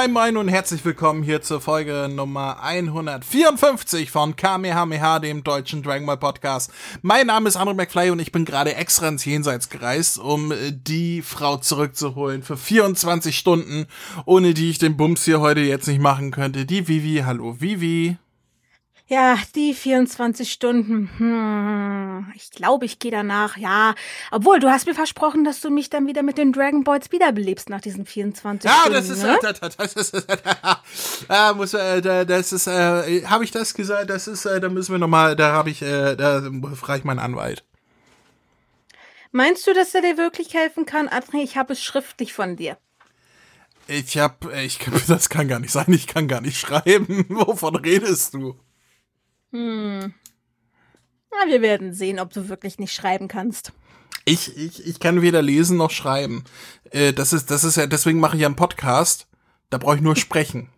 Moin Moin und herzlich willkommen hier zur Folge Nummer 154 von Kamehameha, dem deutschen Dragon Ball Podcast. Mein Name ist Andrew McFly und ich bin gerade extra ins Jenseits gereist, um äh, die Frau zurückzuholen für 24 Stunden, ohne die ich den Bums hier heute jetzt nicht machen könnte. Die Vivi. Hallo Vivi. Ja, die 24 Stunden. Hm, ich glaube, ich gehe danach. Ja, obwohl du hast mir versprochen, dass du mich dann wieder mit den Dragon Balls wiederbelebst nach diesen 24 ja, Stunden. das ist, ne? das, das ist, äh, muss, äh, das ist, äh, habe ich das gesagt? Das ist, äh, da müssen wir noch mal, da habe ich, äh, da frage ich meinen Anwalt. Meinst du, dass er dir wirklich helfen kann? André, ich habe es schriftlich von dir. Ich hab, äh, ich, das kann gar nicht sein. Ich kann gar nicht schreiben. Wovon redest du? Hm. Na, wir werden sehen, ob du wirklich nicht schreiben kannst. Ich, ich, ich kann weder lesen noch schreiben. Äh, das ist, das ist ja, deswegen mache ich ja einen Podcast. Da brauche ich nur sprechen.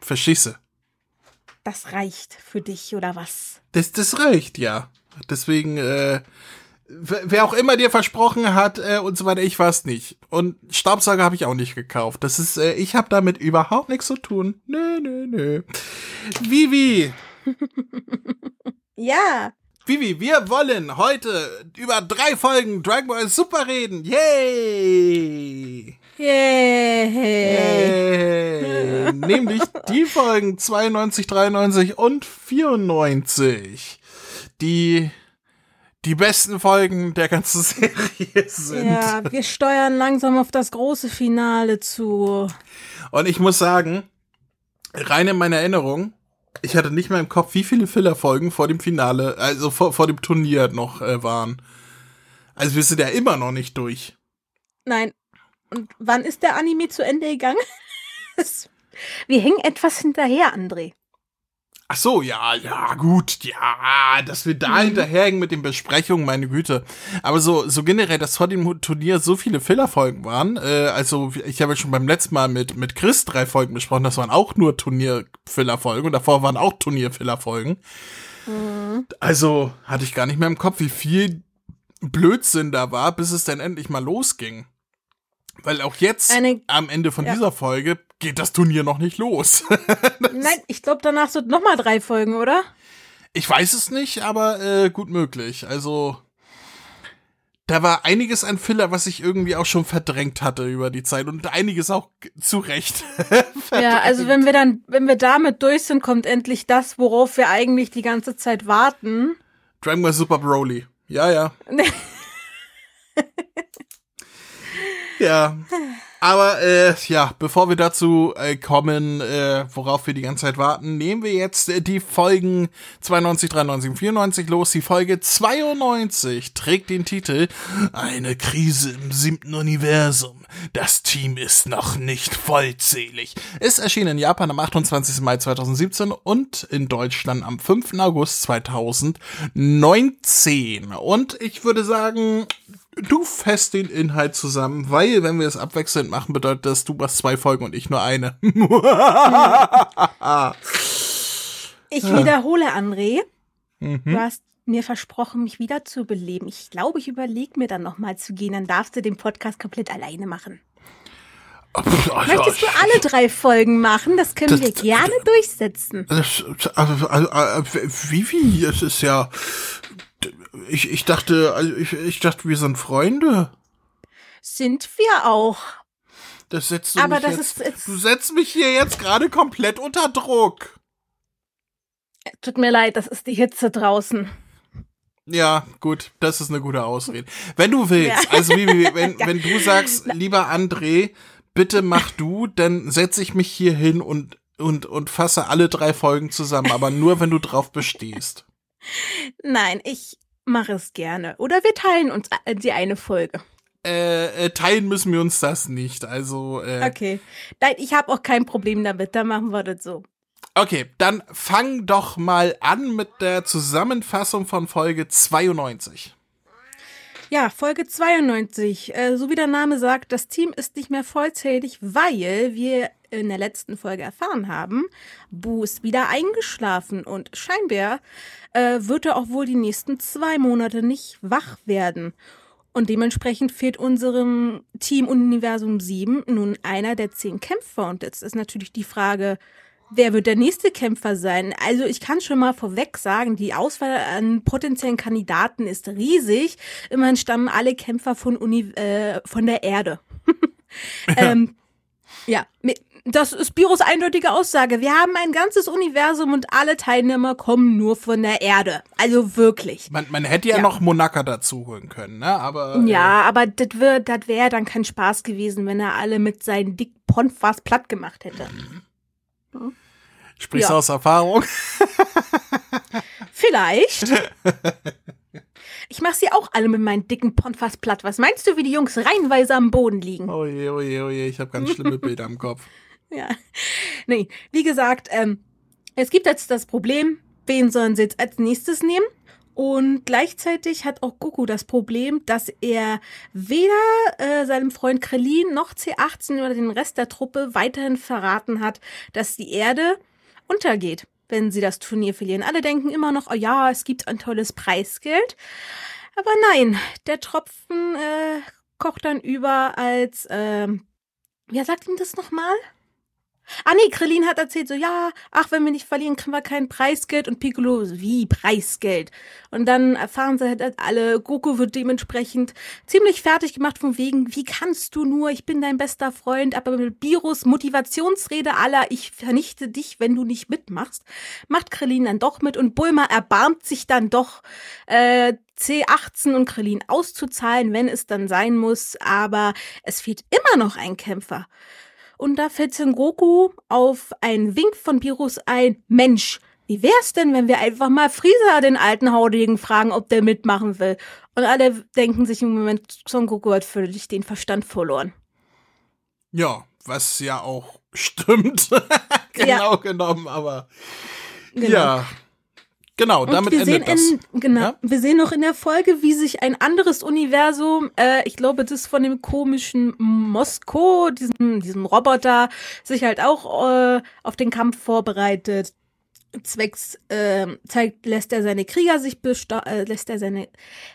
Verschisse. Das reicht für dich, oder was? Das, das reicht, ja. Deswegen, äh, wer auch immer dir versprochen hat äh, und so weiter, ich weiß nicht. Und Staubsauger habe ich auch nicht gekauft. Das ist, äh, ich habe damit überhaupt nichts zu tun. Nö, nö, nö. Vivi, Ja. Vivi, wir wollen heute über drei Folgen Dragon Ball Super reden. Yay! Yay. Yay. Nämlich die Folgen 92, 93 und 94. Die die besten Folgen der ganzen Serie sind. Ja, wir steuern langsam auf das große Finale zu. Und ich muss sagen, rein in meiner Erinnerung, ich hatte nicht mehr im Kopf, wie viele Filler-Folgen vor dem Finale, also vor, vor dem Turnier noch äh, waren. Also wir sind ja immer noch nicht durch. Nein. Und wann ist der Anime zu Ende gegangen? wir hängen etwas hinterher, André. Ach so, ja, ja, gut, ja, dass wir da Mhm. hinterherhängen mit den Besprechungen, meine Güte. Aber so, so generell, dass vor dem Turnier so viele Filler-Folgen waren, äh, also ich habe ja schon beim letzten Mal mit, mit Chris drei Folgen besprochen, das waren auch nur Turnier-Filler-Folgen und davor waren auch Turnier-Filler-Folgen. Mhm. Also hatte ich gar nicht mehr im Kopf, wie viel Blödsinn da war, bis es dann endlich mal losging. Weil auch jetzt, Eine- am Ende von ja. dieser Folge, geht das Turnier noch nicht los. Nein, ich glaube, danach sind noch mal drei Folgen, oder? Ich weiß es nicht, aber äh, gut möglich. Also da war einiges an Filler, was ich irgendwie auch schon verdrängt hatte über die Zeit und einiges auch zu Recht. Ja, also wenn wir dann, wenn wir damit durch sind, kommt endlich das, worauf wir eigentlich die ganze Zeit warten. Dragon Ball Super Broly. Ja, ja. ja. Aber äh, ja, bevor wir dazu äh, kommen, äh, worauf wir die ganze Zeit warten, nehmen wir jetzt äh, die Folgen 92, 93 und 94 los. Die Folge 92 trägt den Titel Eine Krise im siebten Universum. Das Team ist noch nicht vollzählig. Es erschien in Japan am 28. Mai 2017 und in Deutschland am 5. August 2019. Und ich würde sagen, du fässt den Inhalt zusammen, weil wenn wir es abwechselnd machen, bedeutet das, du machst zwei Folgen und ich nur eine. Ich wiederhole, André. Mhm. Du hast mir versprochen, mich wieder zu beleben. Ich glaube, ich überlege mir dann noch mal zu gehen. Dann darfst du den Podcast komplett alleine machen. Möchtest du alle drei Folgen machen? Das können wir Das- gerne durchsetzen. Das, also, also, also, wie, wie? Es ist ja. Ich, ich dachte, also ich, ich dachte, wir sind Freunde. Sind wir auch. Das setzt du Aber das jetzt, ist Du setzt mich hier jetzt gerade komplett unter Druck. Tut mir leid, das ist die Hitze draußen. Ja, gut, das ist eine gute Ausrede. Wenn du willst, Ja. also wie, wie, wenn, wenn du sagst, lieber André, bitte mach du, dann setze ich mich hier hin und, und, und fasse alle drei Folgen zusammen, aber nur, wenn du drauf bestehst. Nein, ich mache es gerne. Oder wir teilen uns äh, die eine Folge. Äh, äh, teilen müssen wir uns das nicht. Also, äh, Okay. Nein, ich habe auch kein Problem damit. Dann machen wir das so. okay, dann fang doch mal an mit der Zusammenfassung von Folge 92. Ja, Folge 92. Äh, so wie der Name sagt, das Team ist nicht mehr vollzählig, weil wir in der letzten Folge erfahren haben, Bu ist wieder eingeschlafen und scheinbar äh, wird er auch wohl die nächsten zwei Monate nicht wach werden. Und dementsprechend fehlt unserem Team Universum 7 nun einer der zehn Kämpfer. Und jetzt ist natürlich die Frage, wer wird der nächste Kämpfer sein? Also ich kann schon mal vorweg sagen, die Auswahl an potenziellen Kandidaten ist riesig. Immerhin stammen alle Kämpfer von, Uni äh, von der Erde. ähm, ja, das ist Biros eindeutige Aussage. Wir haben ein ganzes Universum und alle Teilnehmer kommen nur von der Erde. Also wirklich. Man, man hätte ja, ja. noch Monaka dazu holen können, ne? Aber. Ja, äh, aber das das wäre dann kein Spaß gewesen, wenn er alle mit seinen dick Ponfas platt gemacht hätte. Hm? Sprichst du aus Erfahrung? Vielleicht. Ich mach sie auch alle mit meinen dicken Ponfas platt. Was meinst du, wie die Jungs reihenweise am Boden liegen? Oh je, oh je, oh je, ich habe ganz schlimme Bilder im Kopf. Ja. Nee, wie gesagt, ähm, es gibt jetzt das Problem, wen sollen sie jetzt als nächstes nehmen? Und gleichzeitig hat auch Goku das Problem, dass er weder äh, seinem Freund Krillin noch C18 oder den Rest der Truppe weiterhin verraten hat, dass die Erde untergeht, wenn sie das Turnier verlieren. Alle denken immer noch, oh ja, es gibt ein tolles Preisgeld. Aber nein, der Tropfen äh, kocht dann über als, äh, wer sagt ihm das nochmal? Ah nee, Krillin hat erzählt so, ja, ach, wenn wir nicht verlieren, kriegen wir kein Preisgeld. Und Piccolo, wie Preisgeld? Und dann erfahren sie halt alle, Goku wird dementsprechend ziemlich fertig gemacht von wegen, wie kannst du nur, ich bin dein bester Freund, aber mit Virus Motivationsrede aller, ich vernichte dich, wenn du nicht mitmachst, macht Krillin dann doch mit und Bulma erbarmt sich dann doch, äh, C18 und Krillin auszuzahlen, wenn es dann sein muss, aber es fehlt immer noch ein Kämpfer. Und da fällt Goku auf einen Wink von Pirus ein, Mensch, wie wär's denn, wenn wir einfach mal Frieza, den alten Haudegen, fragen, ob der mitmachen will? Und alle denken sich im Moment, Son Goku hat völlig den Verstand verloren. Ja, was ja auch stimmt. genau ja. genommen, aber genau. ja. Genau, und damit endet das. In, genau, ja? wir sehen noch in der Folge, wie sich ein anderes Universum, äh, ich glaube, das von dem komischen Moskau, diesem, diesem Roboter, sich halt auch äh, auf den Kampf vorbereitet zwecks äh, zeigt lässt er seine Krieger sich besta äh, lässt er seine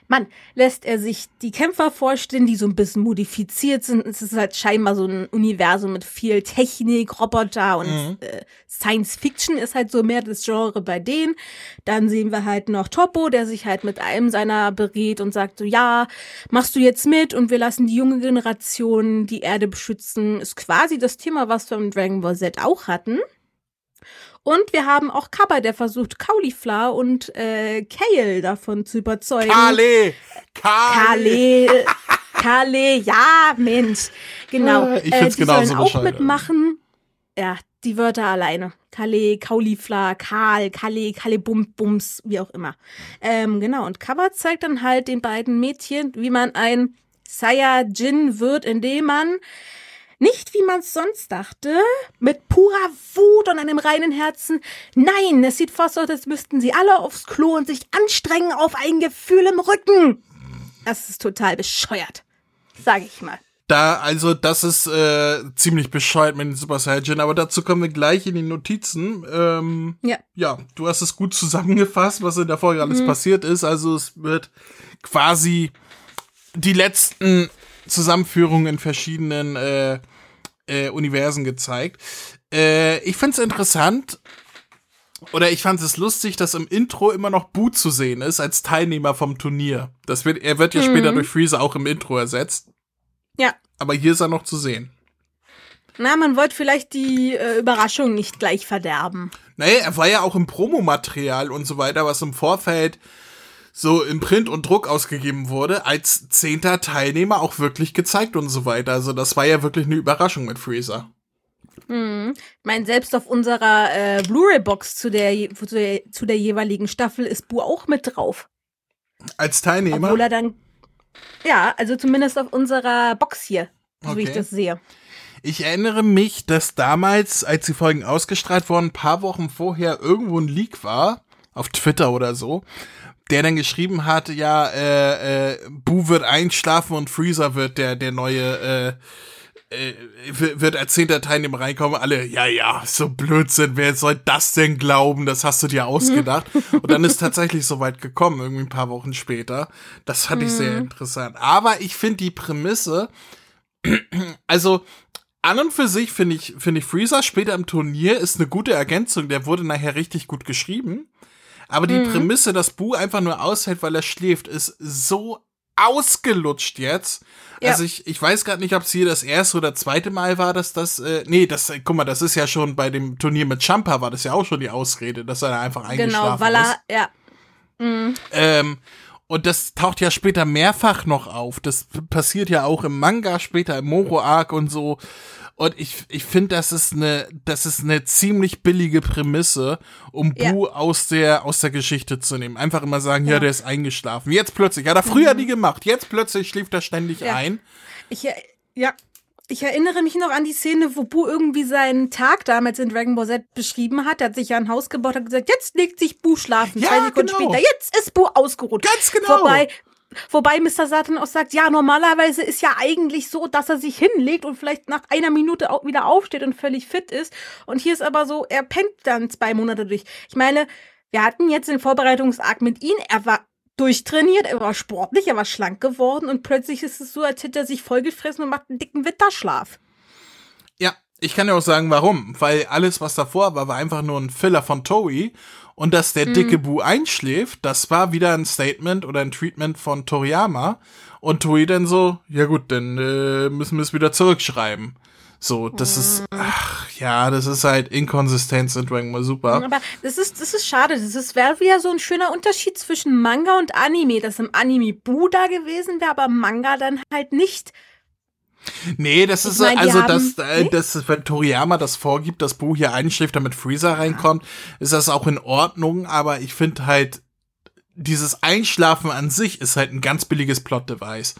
Mann lässt er sich die Kämpfer vorstellen, die so ein bisschen modifiziert sind. Es ist halt scheinbar so ein Universum mit viel Technik, Roboter und mhm. äh, Science Fiction ist halt so mehr das Genre bei denen. Dann sehen wir halt noch Topo, der sich halt mit einem seiner berät und sagt so ja, machst du jetzt mit und wir lassen die junge Generation die Erde beschützen. Ist quasi das Thema, was wir im Dragon Ball Z auch hatten. Und wir haben auch Kappa, der versucht, Cauliflower und äh, Kale davon zu überzeugen. Kale! Kale! Kale, ja, Mensch. Genau. Ich find's äh, die sollen auch mitmachen. Ja, die Wörter alleine. Kale, Cauliflower, Karl, Kale, Kale, Bum, Bums, wie auch immer. Ähm, genau, und Kappa zeigt dann halt den beiden Mädchen, wie man ein Saiyajin wird, indem man nicht, wie man es sonst dachte, mit purer Wut und einem reinen Herzen. Nein, es sieht fast aus, als müssten sie alle aufs Klo und sich anstrengen auf ein Gefühl im Rücken. Das ist total bescheuert, sage ich mal. Da, also, das ist äh, ziemlich bescheuert mit den Super Saiyan, aber dazu kommen wir gleich in die Notizen. Ähm, ja. Ja, du hast es gut zusammengefasst, was in der Folge alles mhm. passiert ist. Also, es wird quasi die letzten Zusammenführungen in verschiedenen äh, äh, Universen gezeigt. Äh, ich find's interessant, oder ich fand es lustig, dass im Intro immer noch Boo zu sehen ist als Teilnehmer vom Turnier. Das wird, er wird ja mhm. später durch Freezer auch im Intro ersetzt. Ja. Aber hier ist er noch zu sehen. Na, man wollte vielleicht die äh, Überraschung nicht gleich verderben. Naja, er war ja auch im Promomaterial und so weiter, was im Vorfeld so im Print und Druck ausgegeben wurde, als zehnter Teilnehmer auch wirklich gezeigt und so weiter. Also das war ja wirklich eine Überraschung mit Freezer. Hm. Ich meine, selbst auf unserer äh, Blu-ray-Box zu der, zu, der, zu der jeweiligen Staffel ist Bu auch mit drauf. Als Teilnehmer? Obwohl er dann. Ja, also zumindest auf unserer Box hier, so okay. wie ich das sehe. Ich erinnere mich, dass damals, als die Folgen ausgestrahlt wurden, ein paar Wochen vorher irgendwo ein Leak war, auf Twitter oder so, der dann geschrieben hat, ja, äh, äh, Boo wird einschlafen und Freezer wird der, der neue, äh, äh, wird als zehnter Teilnehmer reinkommen, alle, ja, ja, so Blödsinn, wer soll das denn glauben? Das hast du dir ausgedacht. Und dann ist tatsächlich so weit gekommen, irgendwie ein paar Wochen später. Das fand ich sehr mhm. interessant. Aber ich finde die Prämisse, also an und für sich finde ich, finde ich Freezer später im Turnier ist eine gute Ergänzung. Der wurde nachher richtig gut geschrieben. Aber die mhm. Prämisse, dass Boo einfach nur aushält, weil er schläft, ist so ausgelutscht jetzt. Ja. Also ich, ich weiß gerade nicht, ob es hier das erste oder zweite Mal war, dass das, äh, nee, das, äh, guck mal, das ist ja schon bei dem Turnier mit Champa war das ja auch schon die Ausrede, dass er da einfach genau, eingeschlafen genau, weil er, ist. ja. Mhm. Ähm, und das taucht ja später mehrfach noch auf. Das passiert ja auch im Manga später, im Moro-Arc und so. Und ich, ich finde, das ist eine, das ist eine ziemlich billige Prämisse, um ja. Bu aus der, aus der Geschichte zu nehmen. Einfach immer sagen, ja, ja der ist eingeschlafen. Jetzt plötzlich, hat er früher mhm. nie gemacht. Jetzt plötzlich schläft er ständig ja. ein. Ich, ja, ich erinnere mich noch an die Szene, wo Bu irgendwie seinen Tag damals in Dragon Ball Z beschrieben hat. Er hat sich ja ein Haus gebaut, hat gesagt, jetzt legt sich Bu schlafen. Ja, Zwei Sekunden genau. später, jetzt ist Bu ausgeruht. Ganz genau. Vorbei, Wobei Mr. Satan auch sagt, ja, normalerweise ist ja eigentlich so, dass er sich hinlegt und vielleicht nach einer Minute auch wieder aufsteht und völlig fit ist. Und hier ist aber so, er pennt dann zwei Monate durch. Ich meine, wir hatten jetzt den Vorbereitungsakt mit ihm. Er war durchtrainiert, er war sportlich, er war schlank geworden und plötzlich ist es so, als hätte er sich vollgefressen und macht einen dicken Winterschlaf. Ja, ich kann ja auch sagen, warum. Weil alles, was davor war, war einfach nur ein Filler von Toei und dass der dicke mhm. Bu einschläft, das war wieder ein Statement oder ein Treatment von Toriyama. Und Toei dann so, ja gut, dann äh, müssen wir es wieder zurückschreiben. So, das mhm. ist, ach ja, das ist halt Inkonsistenz in Dragon Ball Super. Aber das ist, das ist schade. Das ist, wäre wieder so ein schöner Unterschied zwischen Manga und Anime, dass im Anime Bu da gewesen wäre, aber Manga dann halt nicht. Nee, das ist mein, also, dass, äh, das, wenn Toriyama das vorgibt, das Buch hier einschläft, damit Freezer reinkommt, ist das auch in Ordnung, aber ich finde halt, dieses Einschlafen an sich ist halt ein ganz billiges Plot-Device.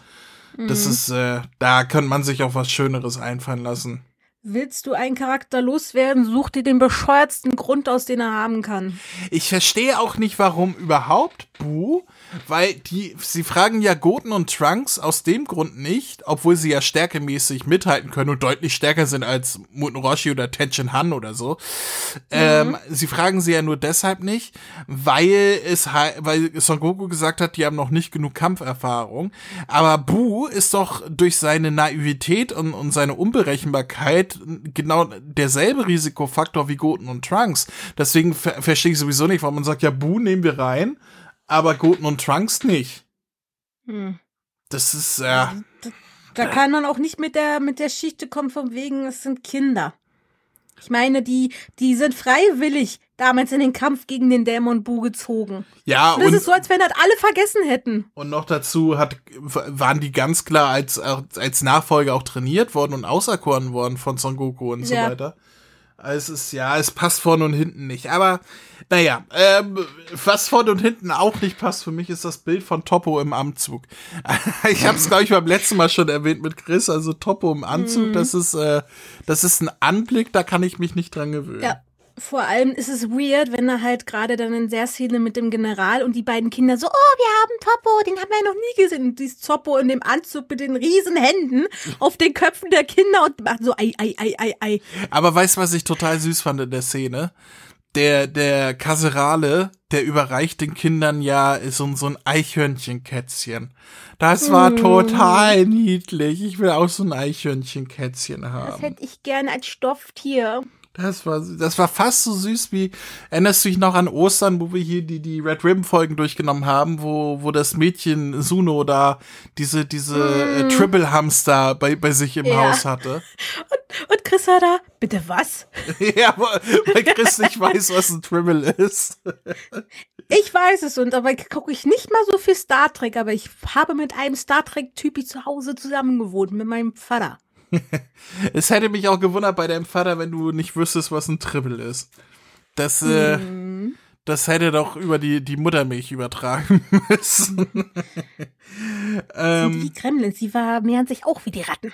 Das mhm. ist, äh, da könnte man sich auch was Schöneres einfallen lassen. Willst du einen Charakter loswerden, such dir den bescheuertsten Grund aus, den er haben kann. Ich verstehe auch nicht, warum überhaupt Bu weil die, sie fragen ja Goten und Trunks aus dem Grund nicht, obwohl sie ja stärkemäßig mithalten können und deutlich stärker sind als Muten Roshi oder Tenshin Han oder so. Ähm, mhm. Ähm, sie fragen sie ja nur deshalb nicht, weil es, weil Son Goku gesagt hat, die haben noch nicht genug Kampferfahrung. Aber Bu ist doch durch seine Naivität und, und seine Unberechenbarkeit genau derselbe Risikofaktor wie Goten und Trunks. Deswegen ver verstehe ich sowieso nicht, warum man sagt, ja, Bu nehmen wir rein aber Goten und Trunks nicht. Hm. Das ist, ja. Äh, da, da, kann man auch nicht mit der, mit der Schichte kommen, von wegen, es sind Kinder. Ich meine, die, die sind freiwillig damals in den Kampf gegen den Dämon Bu gezogen. Ja, und. Das ist so, als wenn das alle vergessen hätten. Und noch dazu hat, waren die ganz klar als, als Nachfolger auch trainiert worden und auserkoren worden von Son Goku und so ja. weiter. Also es ist, ja, es passt vorne und hinten nicht. Aber naja, ähm, was vorne und hinten auch nicht passt für mich, ist das Bild von Topo im Anzug. ich habe es, glaube ich, beim letzten Mal schon erwähnt mit Chris. Also Topo im Anzug, mhm. das ist, äh, das ist ein Anblick, da kann ich mich nicht dran gewöhnen. Ja. Vor allem ist es weird, wenn er halt gerade dann in der Szene mit dem General und die beiden Kinder so, oh, wir haben Topo, den haben wir ja noch nie gesehen. Und dieses Topo in dem Anzug mit den riesen Händen auf den Köpfen der Kinder und macht so ei, ei, ei, ei, ei. Aber weißt du, was ich total süß fand in der Szene? Der, der Kaserale, der überreicht den Kindern ja so, so ein Eichhörnchenkätzchen. Das war mm. total niedlich. Ich will auch so ein Eichhörnchenkätzchen haben. Das hätte ich gern als Stofftier. Das war, das war fast so süß wie, erinnerst du dich noch an Ostern, wo wir hier die, die Red Ribbon Folgen durchgenommen haben, wo, wo das Mädchen Suno da diese, diese äh, mm. äh, Triple Hamster bei, bei sich im ja. Haus hatte. Und, und Chris hat da, bitte was? ja, weil Chris nicht weiß, was ein Triple ist. ich weiß es und dabei gucke ich nicht mal so viel Star Trek, aber ich habe mit einem Star Trek-Typi zu Hause zusammengewohnt, mit meinem Vater. es hätte mich auch gewundert bei deinem Vater, wenn du nicht wüsstest, was ein Triple ist. Das, äh, mhm. das hätte doch über die, die Muttermilch übertragen müssen. ähm, die Kremlin, sie war, mehren sich auch wie die Ratten.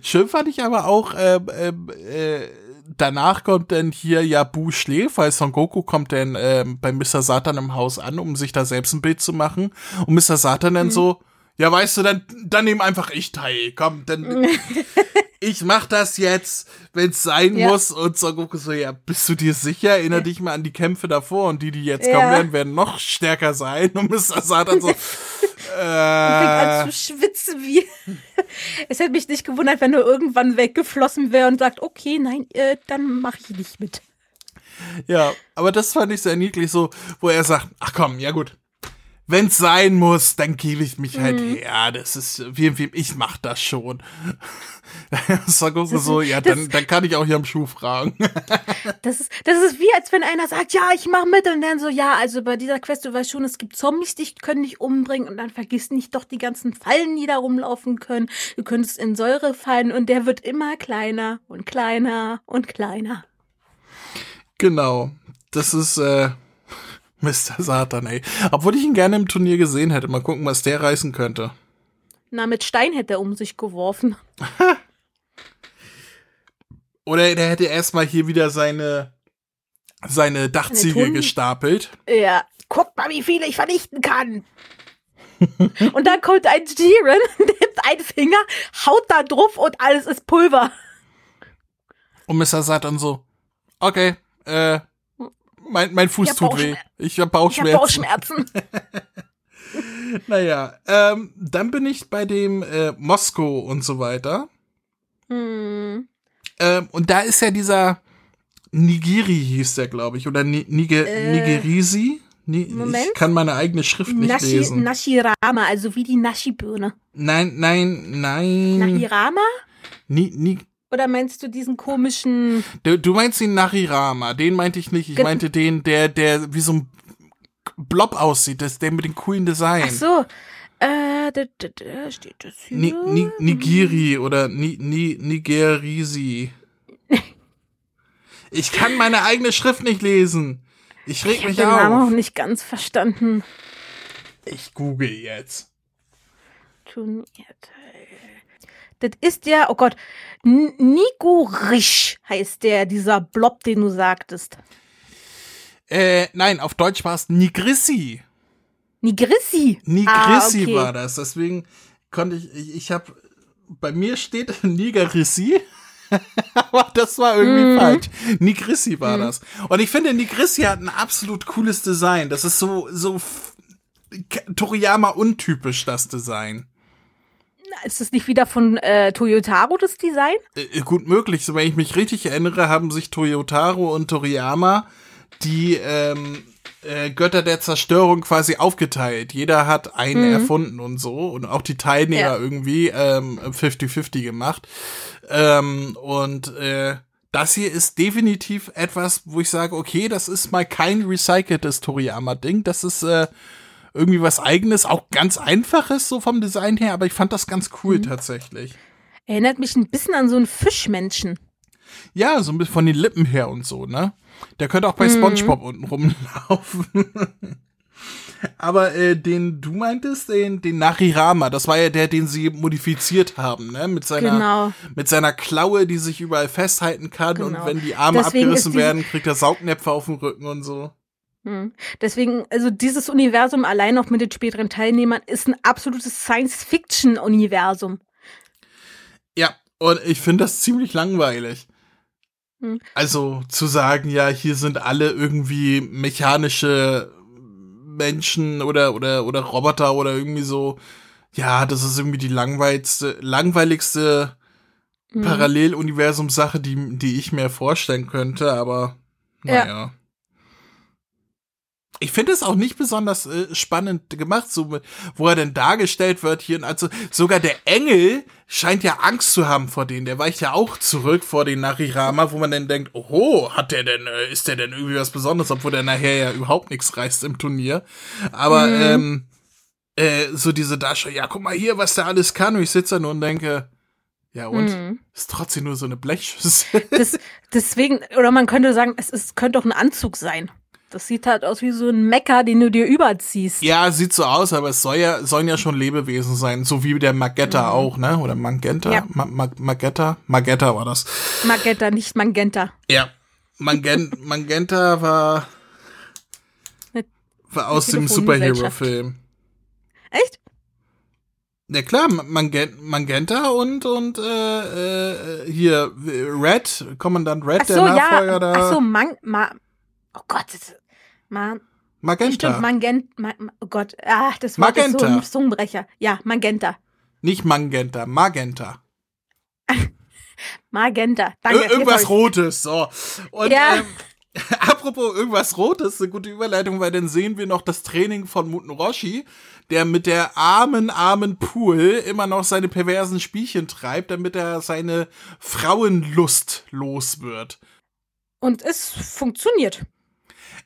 Schön fand ich aber auch, äh, äh, danach kommt dann hier ja Bu schläft, weil Son Goku kommt dann äh, bei Mr. Satan im Haus an, um sich da selbst ein Bild zu machen. Und Mr. Satan dann mhm. so, ja, weißt du, dann, dann nehm einfach ich teil. Komm, dann. ich mach das jetzt, wenn's sein Ja. muss. Und Son Goku so, ja, bist du dir sicher? Erinner dich mal an die Kämpfe davor und die, die jetzt Ja. kommen werden, werden noch stärker sein. Und Mr. Satan so, fängt an äh, zu schwitzen wie. es hätte mich nicht gewundert, wenn er irgendwann weggeflossen wäre und sagt, okay, nein, äh, dann mache ich nicht mit. ja, aber das fand ich sehr niedlich so, wo er sagt, ach komm, ja gut. Wenn's sein muss, dann gebe ich mich halt Mhm. her. Das ist, wie, wie, ich mach das schon. Son Goku so, ja, dann, dann kann ich auch hier am Schuh fragen. Das ist, das ist wie, als wenn einer sagt, ja, ich mache mit und dann so, ja, also bei dieser Quest, du weißt schon, es gibt Zombies, die können dich umbringen und dann vergiss nicht doch die ganzen Fallen, die da rumlaufen können. Du könntest in Säure fallen und der wird immer kleiner und kleiner und kleiner. Genau. Das ist äh, Mr. Satan, ey. Obwohl ich ihn gerne im Turnier gesehen hätte. Mal gucken, was der reißen könnte. Na, mit Stein hätte er um sich geworfen. Oder der hätte erstmal hier wieder seine, seine Dachziegel gestapelt. Ja, guck mal, wie viele ich vernichten kann. und dann kommt ein Jiren, nimmt einen Finger, haut da drauf und alles ist Pulver. Und Mr. Satan so, okay, äh, mein, mein Fuß Ich hab tut weh. Ich hab Ich Bauchschmerzen. habe Bauchschmerzen. Naja, ähm, dann bin ich bei dem äh, Moskau und so weiter. hm. Ähm, und da ist ja dieser Nigiri hieß der, glaube ich, oder Ni Niger Äh, Nigerisi. Ni Moment. Ich kann meine eigene Schrift nicht Nashi, lesen. Nashirama, also wie die Nashi-Birne. nein, nein, nein. Nahirama? Ni, ni, Oder meinst du diesen komischen. du, du meinst den Narirama, den meinte ich nicht. Ich Ge- meinte den, der, der wie so ein Blob aussieht, das, der mit dem coolen Design. Ach so. Äh, da, da, da steht das hier. Ni, ni, Nigiri oder ni, ni, Nigerisi. Ich kann meine eigene Schrift nicht lesen. Ich reg ich habe mich den Namen auch auf. nicht ganz verstanden. Ich google jetzt. Turnierteil. Das ist ja, oh Gott, N- Nigurish heißt der, dieser Blob, den du sagtest. Äh, nein, auf Deutsch war es Nigrissi. Nigrissi. Nigrissi ah, okay. war das. Deswegen konnte ich, ich, ich habe, bei mir steht Nigerissi. Aber das war irgendwie Mhm. falsch. Nigrissi war das. Und ich finde, Nigrissi hat ein absolut cooles Design. Das ist so, so Toriyama untypisch, das Design. Ist das nicht wieder von äh, Toyotaro, das Design? Äh, gut möglich. So, wenn ich mich richtig erinnere, haben sich Toyotaro und Toriyama die ähm, äh, Götter der Zerstörung quasi aufgeteilt. Jeder hat einen erfunden und so. Und auch die Teilnehmer Ja. irgendwie ähm, 50-50 gemacht. Ähm, und äh, das hier ist definitiv etwas, wo ich sage, okay, das ist mal kein recyceltes Toriyama-Ding. Das ist äh, irgendwie was eigenes, auch ganz einfaches so vom Design her, aber ich fand das ganz cool tatsächlich. Erinnert mich ein bisschen an so einen Fischmenschen. Ja, so ein bisschen von den Lippen her und so, ne? Der könnte auch bei SpongeBob unten rumlaufen. Aber äh, den du meintest, den, den Narirama, das war ja der, den sie modifiziert haben, ne? Mit seiner, Genau. mit seiner Klaue, die sich überall festhalten kann Genau. und wenn die Arme Deswegen abgerissen werden, kriegt er Saugnäpfe auf dem Rücken und so. Hm. Deswegen, also dieses Universum allein auch mit den späteren Teilnehmern ist ein absolutes Science-Fiction-Universum. Ja, und ich finde das ziemlich langweilig. Hm. Also zu sagen, ja, hier sind alle irgendwie mechanische Menschen oder oder oder Roboter oder irgendwie so. Ja, das ist irgendwie die langweiligste, langweiligste Hm. Paralleluniversum-Sache, die, die ich mir vorstellen könnte, aber Ja. Ich finde es auch nicht besonders äh, spannend gemacht, so wo er denn dargestellt wird hier. Also sogar der Engel scheint ja Angst zu haben vor denen. Der weicht ja auch zurück vor den Narirama, wo man dann denkt, oho, hat der denn, äh, ist der denn irgendwie was Besonderes, obwohl der nachher ja überhaupt nichts reißt im Turnier. Aber ähm, äh, so diese Darstellung, ja, guck mal hier, was der alles kann. Und ich sitze da nur und denke, ja und? Mhm. Ist trotzdem nur so eine Blechschüssel. Das, deswegen, oder man könnte sagen, es ist, könnte auch ein Anzug sein. Das sieht halt aus wie so ein Mecker, den du dir überziehst. Ja, sieht so aus, aber es soll ja, sollen ja schon Lebewesen sein, so wie der Magetta auch, ne? Oder Magenta? Mhm. Ja. Ma Ma Magetta? Magetta war das. Magenta, nicht Magenta. Ja. Magen Magenta war, war aus dem. Superhero-Film. Echt? Ja klar, Mangen Magenta und und äh, äh, hier Red, Kommandant Red, so, der Nachfolger ja. da. Ach so, Man, Ma, oh Gott, das, Ma, Magenta. stimmt, Magenta, Ma, oh Gott, ah, das Wort ist so ein Zungenbrecher. Ja, Magenta. Nicht Magenta, Magenta. Magenta. Danke. Ir irgendwas. Rotes, so. Und Ja. ähm, apropos irgendwas Rotes, eine gute Überleitung, weil dann sehen wir noch das Training von Muten Roshi, der mit der armen, armen Pool immer noch seine perversen Spielchen treibt, damit er seine Frauenlust los wird. Und es funktioniert.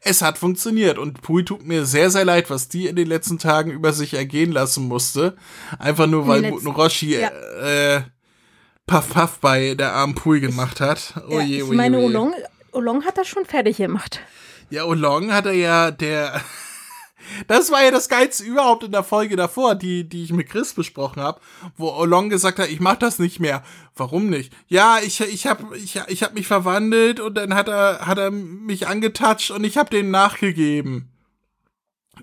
Es hat funktioniert und Pui tut mir sehr, sehr leid, was die in den letzten Tagen über sich ergehen lassen musste. Einfach nur, weil letzten- Roshi ja. äh, Puff Puff bei der armen Pui gemacht hat. ja, Oje, ich oje, meine, oje. Olong, Olong hat das schon fertig gemacht. Ja, Olong hat er ja, der. Das war ja das Geilste überhaupt in der Folge davor, die, die ich mit Chris besprochen habe, wo Olong gesagt hat, ich mach das nicht mehr. Warum nicht? Ja, ich, ich hab, ich, ich hab mich verwandelt und dann hat er, hat er mich angetatscht und ich hab den nachgegeben.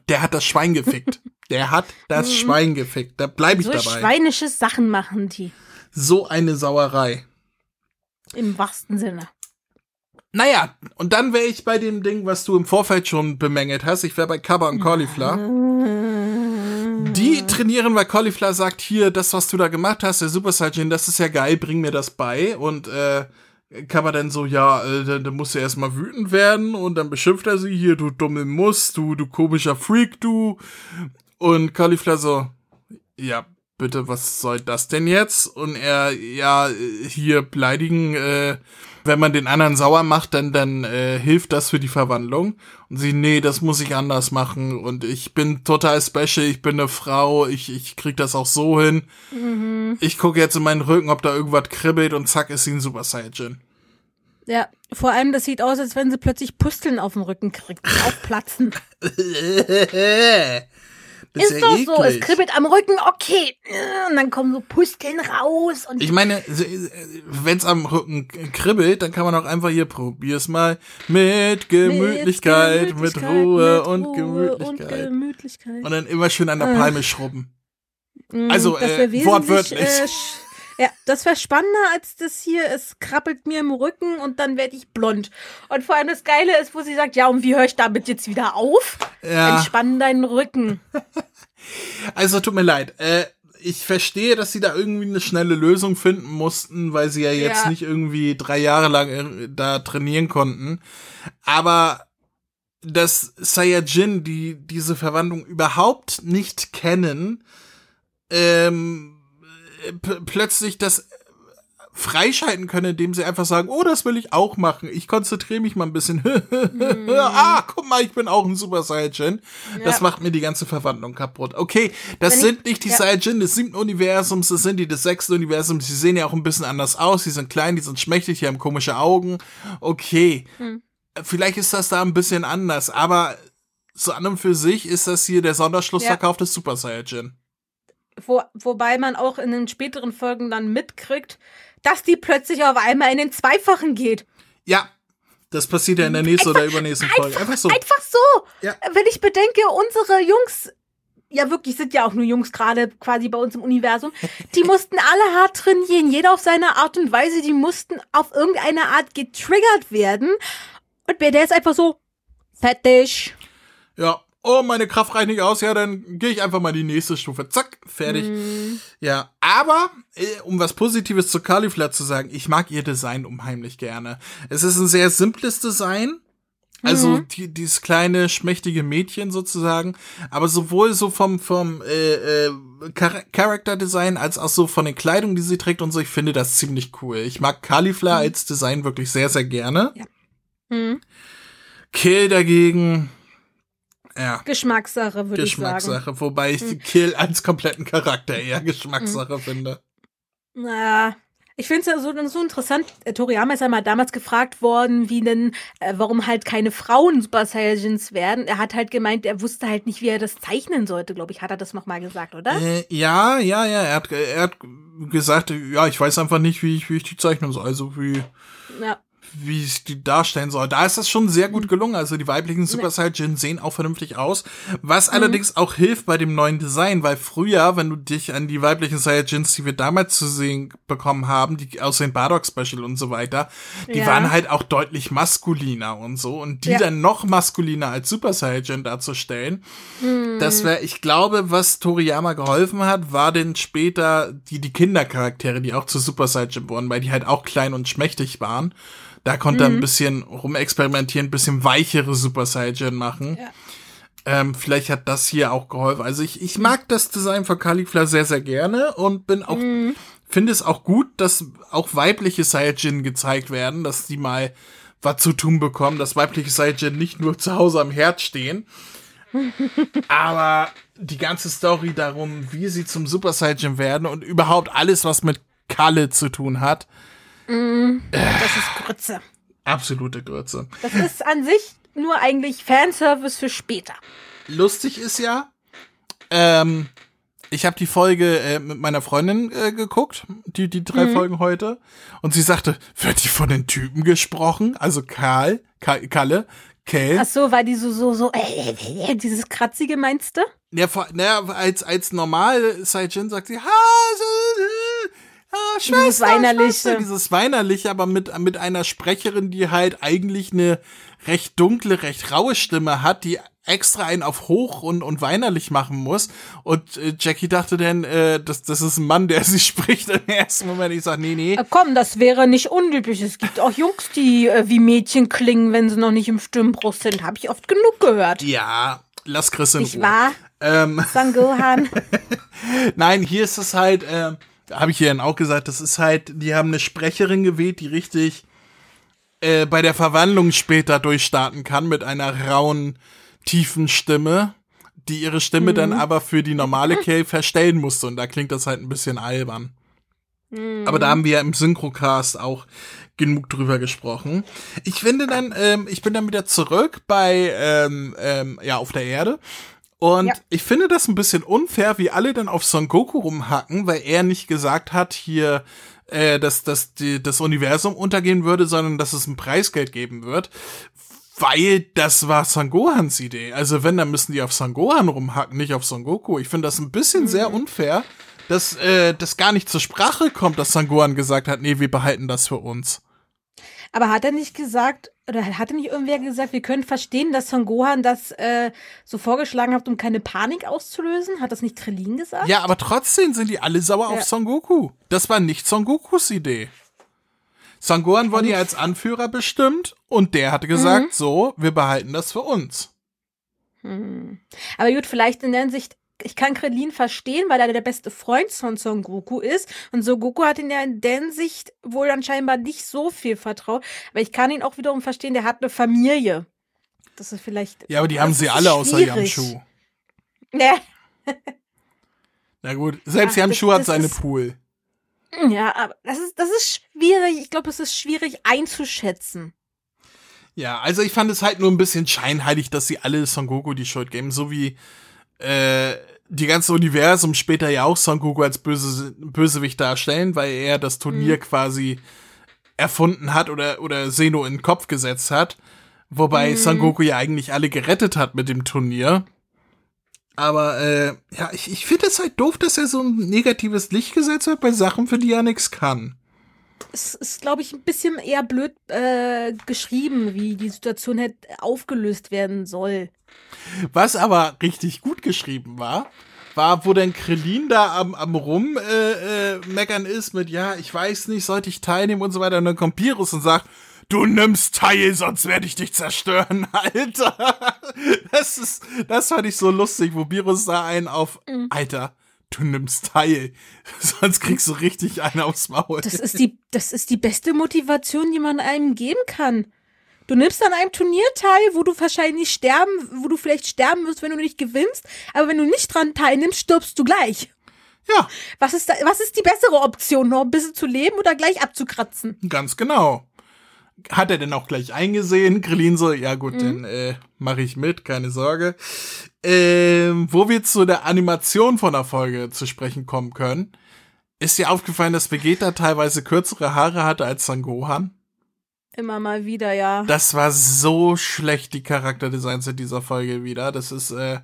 Der hat das Schwein gefickt. Der hat das Schwein gefickt. Da bleib ich Mhm. So dabei. schweinische Sachen machen die. So eine Sauerei. Im wahrsten Sinne. Naja, und dann wäre ich bei dem Ding, was du im Vorfeld schon bemängelt hast. Ich wäre bei Kaba und Cauliflower. Die trainieren, weil Cauliflower sagt, hier, das, was du da gemacht hast, der Super Saiyan, das ist ja geil, bring mir das bei. Und äh, Kaba dann so, ja, äh, dann, dann muss er erstmal wütend werden und dann beschimpft er sie, hier, du dumme Muss, du, du komischer Freak, du. Und Cauliflower so, ja, bitte, was soll das denn jetzt? Und er, ja, hier beleidigen, äh, wenn man den anderen sauer macht, dann, dann äh, hilft das für die Verwandlung. Und sie, nee, das muss ich anders machen. Und ich bin total special, ich bin eine Frau, ich, ich krieg das auch so hin. Ich gucke jetzt in meinen Rücken, ob da irgendwas kribbelt und zack, ist sie ein Super Saiyan. Ja, vor allem, das sieht aus, als wenn sie plötzlich Pusteln auf dem Rücken kriegt, aufplatzen. Ist ja doch so, es eklig. kribbelt am Rücken, okay. Und dann kommen so Pusteln raus und Ich meine, wenn es am Rücken kribbelt, dann kann man auch einfach hier probier's mal mit Gemütlichkeit, mit, Gemütlichkeit, Ruhe mit und Ruhe Gemütlichkeit. Und Gemütlichkeit. Und dann immer schön an der Äh. Palme schrubben. Mm, also, äh, wortwörtlich. Äh, ja, das wäre spannender als das hier. Es krabbelt mir im Rücken und dann werde ich blond. Und vor allem das Geile ist, wo sie sagt, ja, und wie höre ich damit jetzt wieder auf? Ja. Entspann deinen Rücken. Also tut mir leid. Äh, ich verstehe, dass sie da irgendwie eine schnelle Lösung finden mussten, weil sie ja jetzt Ja. nicht irgendwie drei Jahre lang äh, da trainieren konnten. Aber dass Saiyajin, die diese Verwandlung überhaupt nicht kennen, ähm, äh, plötzlich das freischalten können, indem sie einfach sagen, oh, das will ich auch machen. Ich konzentriere mich mal ein bisschen. ah, guck mal, ich bin auch ein Super Saiyajin. Das Ja. macht mir die ganze Verwandlung kaputt. Okay, das Wenn ich- sind nicht die ja. Saiyajin des siebten Universums, das sind die des sechsten Universums. Die sehen ja auch ein bisschen anders aus. Die sind klein, die sind schmächtig, die haben komische Augen. Okay, Hm. vielleicht ist das da ein bisschen anders, aber so an und für sich ist das hier der Sonderschlussverkauf des Super Saiyajin. Wo, wobei man auch in den späteren Folgen dann mitkriegt, dass die plötzlich auf einmal in den Zweifachen geht. Ja, das passiert ja in der nächsten oder übernächsten Folge. Einfach so. Einfach so. Ja. Wenn ich bedenke, unsere Jungs, ja wirklich, sind ja auch nur Jungs gerade quasi bei uns im Universum, die mussten alle hart trainieren, jeder auf seine Art und Weise, die mussten auf irgendeine Art getriggert werden. Und bei der ist einfach so, fertig. Ja. Oh, meine Kraft reicht nicht aus. Ja, dann gehe ich einfach mal die nächste Stufe. Zack, fertig. Mhm. Ja, aber äh, um was Positives zu Cauliflower zu sagen, ich mag ihr Design unheimlich gerne. Es ist ein sehr simples Design. Also Mhm. die, dieses kleine schmächtige Mädchen sozusagen, aber sowohl so vom vom äh, äh, Char Character Design als auch so von den Kleidungen, die sie trägt und so. Ich finde das ziemlich cool. Ich mag Cauliflower als Design wirklich sehr sehr gerne. Hm. Kill dagegen, ja. Geschmackssache, würde ich sagen. Geschmackssache, wobei ich Hm. Kill als kompletten Charakter eher Geschmackssache finde. Na, ich finde es ja so, so interessant. Äh, Toriyama ist ja mal damals gefragt worden, wie denn, äh, warum halt keine Frauen Super Saiyajins werden. Er hat halt gemeint, er wusste halt nicht, wie er das zeichnen sollte, glaube ich. Hat er das nochmal gesagt, oder? Äh, ja, ja, ja, er hat, er hat gesagt, ja, ich weiß einfach nicht, wie ich, wie ich die zeichnen soll. Also wie, Ja. Wie ich die darstellen soll. Da ist das schon sehr gut gelungen. Also die weiblichen Super Saiyajin sehen auch vernünftig aus. Was mhm. allerdings auch hilft bei dem neuen Design, weil früher, wenn du dich an die weiblichen Saiyajins, die wir damals zu sehen bekommen haben, die aus den Bardock Special und so weiter, die ja. waren halt auch deutlich maskuliner und so. Und die ja. dann noch maskuliner als Super Saiyajin darzustellen, mhm. das wäre, ich glaube, was Toriyama geholfen hat, war denn später die, die Kindercharaktere, die auch zu Super Saiyajin wurden, weil die halt auch klein und schmächtig waren. Da konnte er ein mhm. bisschen rumexperimentieren, ein bisschen weichere Super Saiyan machen. Ja. Ähm, vielleicht hat das hier auch geholfen. Also ich, ich mag das Design von Caulifla sehr, sehr gerne und bin auch, mhm. finde es auch gut, dass auch weibliche Saiyajin gezeigt werden, dass die mal was zu tun bekommen, dass weibliche Saiyajin nicht nur zu Hause am Herd stehen. aber die ganze Story darum, wie sie zum Super Saiyajin werden und überhaupt alles, was mit Kalle zu tun hat, Mm, das ist Grütze. Absolute Grütze. Das ist an sich nur eigentlich Fanservice für später. Lustig ist ja, ähm, ich habe die Folge äh, mit meiner Freundin äh, geguckt, die, die drei mhm. Folgen heute, und sie sagte, wird die von den Typen gesprochen? Also Karl, Karl Kalle, Kel. Ach so, weil die so, so, so, äh, äh, dieses Kratzige meinst du? Ja, vor, naja, als, als normal Saijin sagt sie, ha, ah, Schwester, dieses weinerliche. Schwester, dieses weinerliche, aber mit, mit einer Sprecherin, die halt eigentlich eine recht dunkle, recht raue Stimme hat, die extra einen auf hoch und, und weinerlich machen muss. Und äh, Jackie dachte dann, äh, das, das ist ein Mann, der sie spricht im ersten Moment. Ich sag, nee, nee. Äh, komm, das wäre nicht unüblich. Es gibt auch Jungs, die äh, wie Mädchen klingen, wenn sie noch nicht im Stimmbruch sind. Habe ich oft genug gehört. Ja, lass Chris in Ich war ähm. Sangohan. Nein, hier ist es halt, äh, habe ich hier dann auch gesagt, das ist halt, die haben eine Sprecherin gewählt, die richtig äh, bei der Verwandlung später durchstarten kann mit einer rauen, tiefen Stimme, die ihre Stimme mhm. dann aber für die normale Kay verstellen musste. Und da klingt das halt ein bisschen albern. Mhm. Aber da haben wir ja im Synchrocast auch genug drüber gesprochen. Ich finde dann, ähm, ich bin dann wieder zurück bei, ähm, ähm, ja, auf der Erde und ja. ich finde das ein bisschen unfair, wie alle dann auf Son Goku rumhacken, weil er nicht gesagt hat, hier, äh, dass, dass die, das Universum untergehen würde, sondern dass es ein Preisgeld geben wird. Weil das war Son Gohans Idee. Also wenn, dann müssen die auf Son Gohan rumhacken, nicht auf Son Goku. Ich finde das ein bisschen mhm. sehr unfair, dass äh, das gar nicht zur Sprache kommt, dass Son Gohan gesagt hat, nee, wir behalten das für uns. Aber hat er nicht gesagt, oder hatte nicht irgendwer gesagt, wir können verstehen, dass Son Gohan das äh, so vorgeschlagen hat, um keine Panik auszulösen? Hat das nicht Krillin gesagt? Ja, aber trotzdem sind die alle sauer ja. auf Son Goku. Das war nicht Son Gokus Idee. Son Gohan wurde ja als Anführer bestimmt und der hatte gesagt, mhm. so, wir behalten das für uns. Hm. Aber gut, vielleicht in der Hinsicht ich kann Krillin verstehen, weil er der beste Freund von Son Goku ist. Und Son Goku hat ihn ja in der Sicht wohl dann scheinbar nicht so viel vertraut. Aber ich kann ihn auch wiederum verstehen, der hat eine Familie. Das ist vielleicht. Ja, aber die haben sie alle außer Yamshu. Ja. Na gut, selbst Ach, Yamshu hat seine ist, Pool. Ja, aber das ist, das ist schwierig. Ich glaube, es ist schwierig einzuschätzen. Ja, also ich fand es halt nur ein bisschen scheinheilig, dass sie alle Son Goku die Schuld geben, so wie äh, die ganze Universum später ja auch Son Goku als böse, Bösewicht darstellen, weil er das Turnier mhm. quasi erfunden hat oder, oder Seno in den Kopf gesetzt hat. Wobei mhm. Son Goku ja eigentlich alle gerettet hat mit dem Turnier. Aber äh, ja, ich, ich finde es halt doof, dass er so ein negatives Licht gesetzt wird bei Sachen, für die er nichts kann. Es ist, glaube ich, ein bisschen eher blöd äh, geschrieben, wie die Situation hätte aufgelöst werden soll. Was aber richtig gut geschrieben war, war, wo denn Krillin da am, am rum äh, äh, ist mit, ja, ich weiß nicht, sollte ich teilnehmen und so weiter. Und dann kommt Pirus und sagt, du nimmst teil, sonst werde ich dich zerstören, Alter. Das ist, das fand ich so lustig, wo Pirus da einen auf, mhm. Alter, du nimmst teil, sonst kriegst du richtig einen aufs Maul. Das ist die, das ist die beste Motivation, die man einem geben kann. Du nimmst an einem Turnier teil, wo du wahrscheinlich sterben, wo du vielleicht sterben wirst, wenn du nicht gewinnst, aber wenn du nicht dran teilnimmst, stirbst du gleich. Ja. Was ist da, was ist die bessere Option, noch ein bisschen zu leben oder gleich abzukratzen? Ganz genau. Hat er denn auch gleich eingesehen? Grillin so, ja gut, mhm. dann äh, mache ich mit, keine Sorge. Ähm, wo wir zu der Animation von der Folge zu sprechen kommen können, ist dir aufgefallen, dass Vegeta teilweise kürzere Haare hatte als Sangohan? Immer mal wieder, ja. Das war so schlecht, die Charakterdesigns in dieser Folge wieder. Das ist, äh,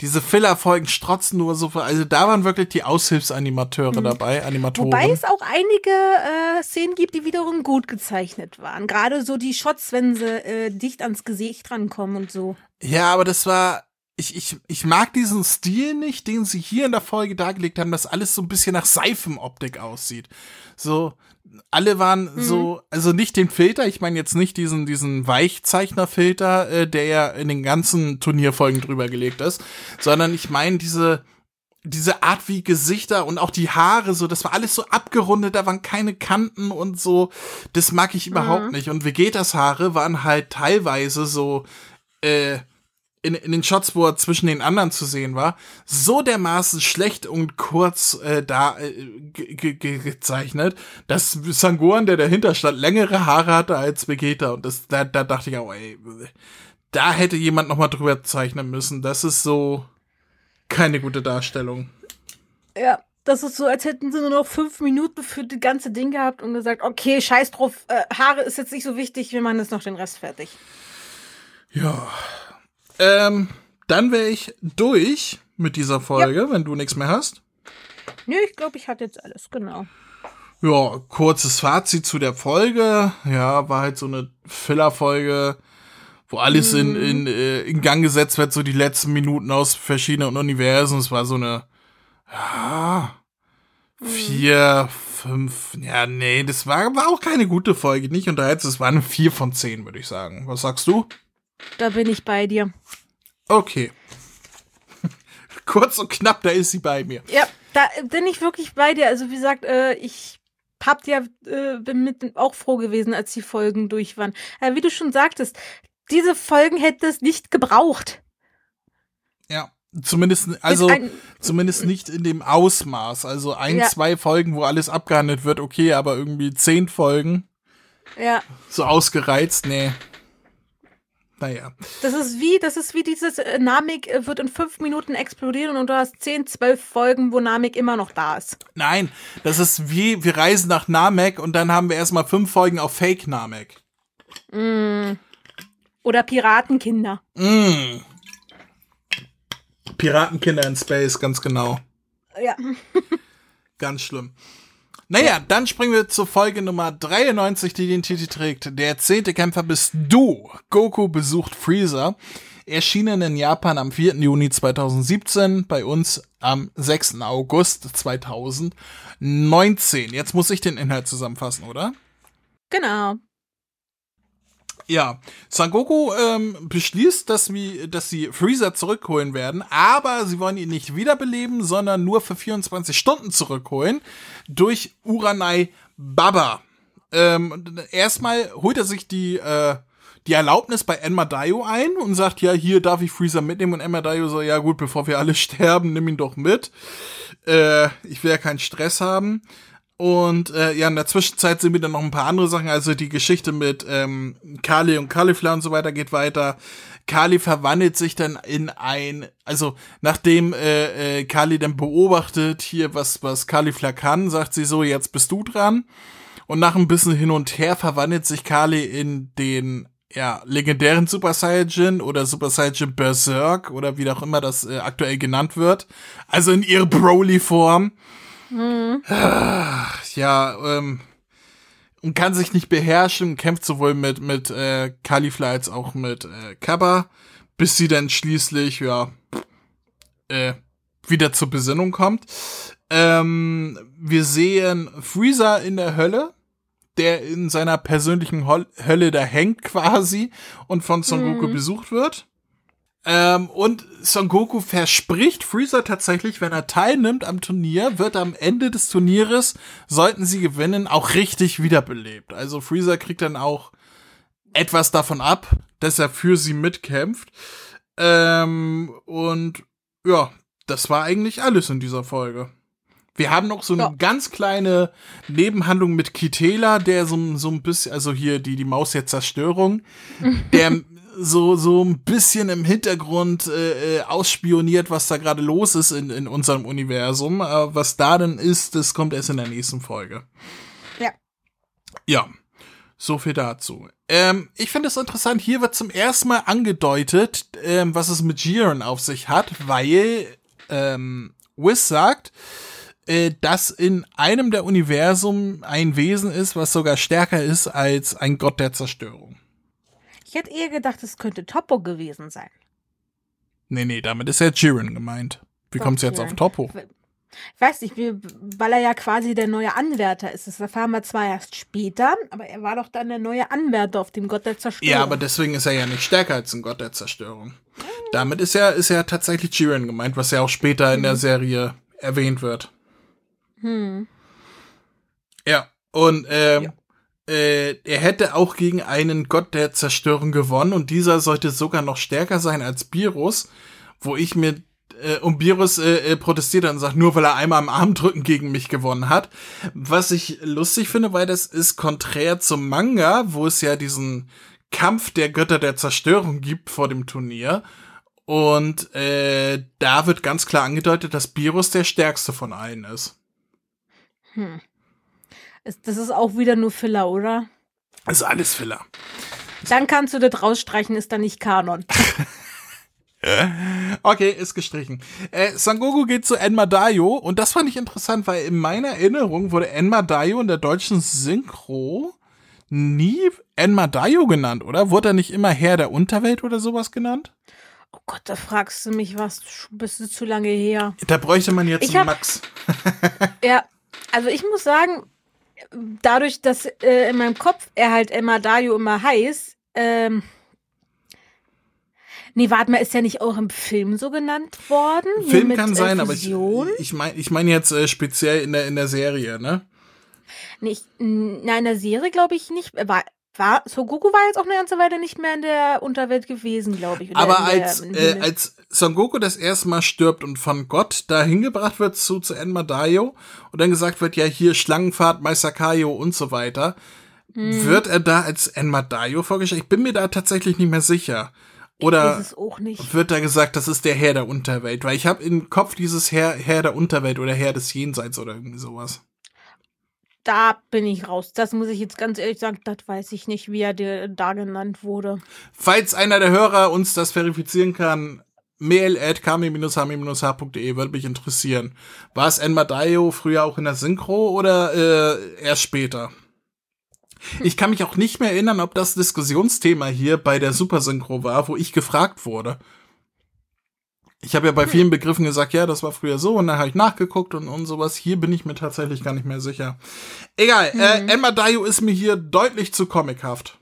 diese Filler-Folgen strotzen nur so, also da waren wirklich die Aushilfsanimateure mhm. dabei, Animatoren. Wobei es auch einige äh, Szenen gibt, die wiederum gut gezeichnet waren. Gerade so die Shots, wenn sie äh, dicht ans Gesicht rankommen und so. Ja, aber das war, ich, ich, ich mag diesen Stil nicht, den sie hier in der Folge dargelegt haben, dass alles so ein bisschen nach Seifenoptik aussieht. So, alle waren mhm. so, also nicht den Filter, ich meine jetzt nicht diesen, diesen Weichzeichnerfilter, äh, der ja in den ganzen Turnierfolgen drüber gelegt ist, sondern ich meine diese, diese Art wie Gesichter und auch die Haare, so, das war alles so abgerundet, da waren keine Kanten und so, das mag ich überhaupt mhm. nicht. Und Vegetas Haare waren halt teilweise so, äh, in, in den Shots, wo er zwischen den anderen zu sehen war, so dermaßen schlecht und kurz äh, da äh, gezeichnet, dass Sangoran, der dahinter stand, längere Haare hatte als Vegeta. Und das, da, da dachte ich auch, ey, da hätte jemand noch mal drüber zeichnen müssen. Das ist so keine gute Darstellung. Ja, das ist so, als hätten sie nur noch fünf Minuten für das ganze Ding gehabt und gesagt, okay, scheiß drauf, äh, Haare ist jetzt nicht so wichtig, wir machen jetzt noch den Rest fertig. Ja, ähm, dann wäre ich durch mit dieser Folge, ja. wenn du nichts mehr hast. Nö, ich glaube, ich hatte jetzt alles, genau. Ja, kurzes Fazit zu der Folge. Ja, war halt so eine Filler-Folge, wo alles mhm. in, in, äh, in Gang gesetzt wird, so die letzten Minuten aus verschiedenen Universen. Es war so eine, ja, mhm. vier, fünf, ja, nee, das war, war auch keine gute Folge, nicht unterhältst. Es war eine vier von zehn, würde ich sagen. Was sagst du? Da bin ich bei dir. Okay. Kurz und knapp, da ist sie bei mir. Ja, da bin ich wirklich bei dir. Also wie gesagt, äh, ich hab ja, äh, bin mit auch froh gewesen, als die Folgen durch waren. Äh, wie du schon sagtest, diese Folgen hätte es nicht gebraucht. Ja, zumindest, also ein, zumindest nicht in dem Ausmaß. Also ein, ja. zwei Folgen, wo alles abgehandelt wird, okay, aber irgendwie zehn Folgen. Ja. So ausgereizt, nee. Naja. Das ist wie, das ist wie dieses äh, Namek äh, wird in fünf Minuten explodieren und du hast zehn, zwölf Folgen, wo Namek immer noch da ist. Nein, das ist wie, wir reisen nach Namek und dann haben wir erstmal fünf Folgen auf Fake Namek. Mm. Oder Piratenkinder. Mm. Piratenkinder in Space, ganz genau. Ja. ganz schlimm. Naja, dann springen wir zur Folge Nummer 93, die den Titel trägt. Der zehnte Kämpfer bist du. Goku besucht Freezer. Erschienen in Japan am 4. Juni 2017, bei uns am 6. August 2019. Jetzt muss ich den Inhalt zusammenfassen, oder? Genau. Ja, Sangoku ähm, beschließt, dass, wir, dass sie Freezer zurückholen werden, aber sie wollen ihn nicht wiederbeleben, sondern nur für 24 Stunden zurückholen durch Uranai Baba. Ähm, erstmal holt er sich die, äh, die Erlaubnis bei Enmadayo ein und sagt, ja, hier darf ich Freezer mitnehmen und Enmadayo so, ja gut, bevor wir alle sterben, nimm ihn doch mit. Äh, ich will ja keinen Stress haben. Und äh, ja, in der Zwischenzeit sind wieder noch ein paar andere Sachen. Also die Geschichte mit ähm, Kali und Kalifla und so weiter geht weiter. Kali verwandelt sich dann in ein, also nachdem äh, äh, Kali dann beobachtet hier, was, was Kalifla kann, sagt sie so, jetzt bist du dran. Und nach ein bisschen hin und her verwandelt sich Kali in den ja, legendären Super Saiyajin oder Super Saiyajin Berserk oder wie auch immer das äh, aktuell genannt wird. Also in ihre Broly-Form. Mhm. Ja, ähm, und kann sich nicht beherrschen, kämpft sowohl mit, mit äh, Califla als auch mit äh, Kappa, bis sie dann schließlich, ja, äh, wieder zur Besinnung kommt. Ähm, wir sehen Freezer in der Hölle, der in seiner persönlichen Hölle da hängt quasi und von Son Goku mhm. besucht wird. Ähm, und Son Goku verspricht Freezer tatsächlich, wenn er teilnimmt am Turnier, wird am Ende des Turnieres, sollten sie gewinnen, auch richtig wiederbelebt. Also Freezer kriegt dann auch etwas davon ab, dass er für sie mitkämpft. Ähm, und ja, das war eigentlich alles in dieser Folge. Wir haben noch so eine ja. ganz kleine Nebenhandlung mit Kitela, der so, so ein bisschen, also hier die, die Maus der Zerstörung, der so, so ein bisschen im Hintergrund äh, äh, ausspioniert, was da gerade los ist in, in unserem Universum. Äh, was da denn ist, das kommt erst in der nächsten Folge. Ja. Ja. So viel dazu. Ähm, ich finde es interessant, hier wird zum ersten Mal angedeutet, ähm, was es mit Jiren auf sich hat, weil ähm, Wiz sagt, äh, dass in einem der Universum ein Wesen ist, was sogar stärker ist als ein Gott der Zerstörung. Ich hätte eher gedacht, es könnte Topo gewesen sein. Nee, nee, damit ist ja Jiren gemeint. Wie kommt es jetzt auf Topo? Ich weiß nicht, weil er ja quasi der neue Anwärter ist. Das erfahren wir zwar erst später, aber er war doch dann der neue Anwärter auf dem Gott der Zerstörung. Ja, aber deswegen ist er ja nicht stärker als ein Gott der Zerstörung. Damit ist ja, ist ja tatsächlich Jiren gemeint, was ja auch später in der mhm. Serie erwähnt wird. Hm. Ja, und ähm, ja. Äh, er hätte auch gegen einen Gott der Zerstörung gewonnen und dieser sollte sogar noch stärker sein als Virus, wo ich mir äh, und Virus äh, äh, protestiert und sagt, nur weil er einmal am Armdrücken gegen mich gewonnen hat. Was ich lustig finde, weil das ist konträr zum Manga, wo es ja diesen Kampf der Götter der Zerstörung gibt vor dem Turnier. Und äh, da wird ganz klar angedeutet, dass Virus der stärkste von allen ist. Hm. Das ist auch wieder nur Filler, oder? Das ist alles Filler. Dann kannst du das rausstreichen, ist dann nicht Kanon. okay, ist gestrichen. Äh, Sangoku geht zu Enma Dayo und das fand ich interessant, weil in meiner Erinnerung wurde Enma Dayo in der deutschen Synchro nie Enma Dayo genannt, oder? Wurde er nicht immer Herr der Unterwelt oder sowas genannt? Oh Gott, da fragst du mich was, bist du zu lange her. Da bräuchte man jetzt hab, Max. ja, also ich muss sagen, dadurch, dass äh, in meinem Kopf er halt Emma Dayo immer heißt, ähm, Nee, warte mal, ist ja nicht auch im Film so genannt worden? Film kann sein, äh, aber ich, ich meine ich mein jetzt äh, speziell in der, in der Serie, ne? Nee, ich, nein, in der Serie glaube ich nicht. War, war, Son Goku war jetzt auch eine ganze Weile nicht mehr in der Unterwelt gewesen, glaube ich. Aber als, der, äh, als Son Goku das erste Mal stirbt und von Gott dahin gebracht wird zu, zu Enma Dayo und dann gesagt wird, ja, hier Schlangenfahrt, Meister Kaio und so weiter, hm. wird er da als Enma Dayo vorgestellt? Ich bin mir da tatsächlich nicht mehr sicher. Oder wird da gesagt, das ist der Herr der Unterwelt? Weil ich habe im Kopf dieses Herr, Herr der Unterwelt oder Herr des Jenseits oder irgendwie sowas. Da bin ich raus. Das muss ich jetzt ganz ehrlich sagen, das weiß ich nicht, wie er da genannt wurde. Falls einer der Hörer uns das verifizieren kann, mail at kami-hami-h.de würde mich interessieren. War es Enmadayo früher auch in der Synchro oder äh, erst später? Ich kann mich auch nicht mehr erinnern, ob das Diskussionsthema hier bei der Supersynchro war, wo ich gefragt wurde. Ich habe ja bei vielen Begriffen gesagt, ja, das war früher so und dann habe ich nachgeguckt und, und sowas. Hier bin ich mir tatsächlich gar nicht mehr sicher. Egal, äh, mhm. äh, Emma Dayo ist mir hier deutlich zu comichaft.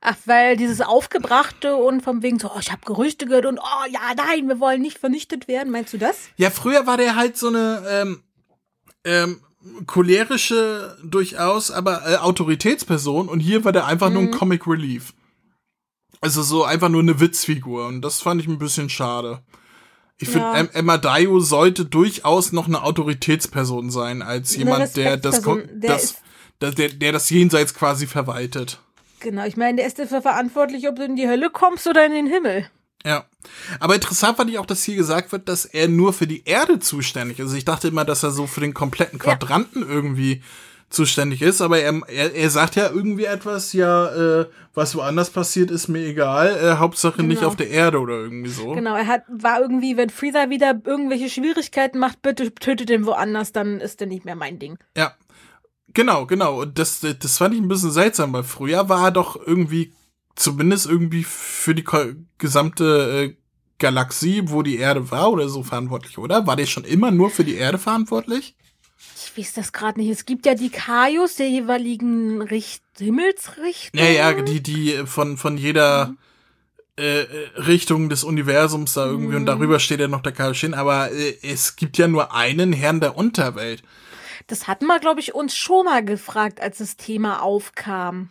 Ach, weil dieses Aufgebrachte und vom wegen so, oh, ich habe Gerüchte gehört und oh ja, nein, wir wollen nicht vernichtet werden. Meinst du das? Ja, früher war der halt so eine ähm, ähm, cholerische durchaus, aber äh, Autoritätsperson und hier war der einfach mhm. nur ein mhm. Comic Relief. Also so einfach nur eine Witzfigur und das fand ich ein bisschen schade. Ich ja. finde, Emma Dayo sollte durchaus noch eine Autoritätsperson sein, als jemand, der das, der, das, das der, der das Jenseits quasi verwaltet. Genau, ich meine, der ist dafür verantwortlich, ob du in die Hölle kommst oder in den Himmel. Ja. Aber interessant fand ich auch, dass hier gesagt wird, dass er nur für die Erde zuständig ist. Ich dachte immer, dass er so für den kompletten Quadranten ja. irgendwie zuständig ist, aber er, er, er sagt ja irgendwie etwas, ja, äh, was woanders passiert, ist mir egal, äh, Hauptsache genau. nicht auf der Erde oder irgendwie so. Genau, er hat, war irgendwie, wenn Freezer wieder irgendwelche Schwierigkeiten macht, bitte tötet ihn woanders, dann ist er nicht mehr mein Ding. Ja. Genau, genau. Und das, das fand ich ein bisschen seltsam, weil früher war er doch irgendwie zumindest irgendwie für die gesamte äh, Galaxie, wo die Erde war oder so verantwortlich, oder? War der schon immer nur für die Erde verantwortlich? Ich weiß das gerade nicht. Es gibt ja die Kaios der jeweiligen Richt Himmelsrichtungen. Ja, ja, die, die von, von jeder mhm. äh, Richtung des Universums da irgendwie mhm. und darüber steht ja noch der Kaioshin, aber äh, es gibt ja nur einen Herrn der Unterwelt. Das hatten wir, glaube ich, uns schon mal gefragt, als das Thema aufkam.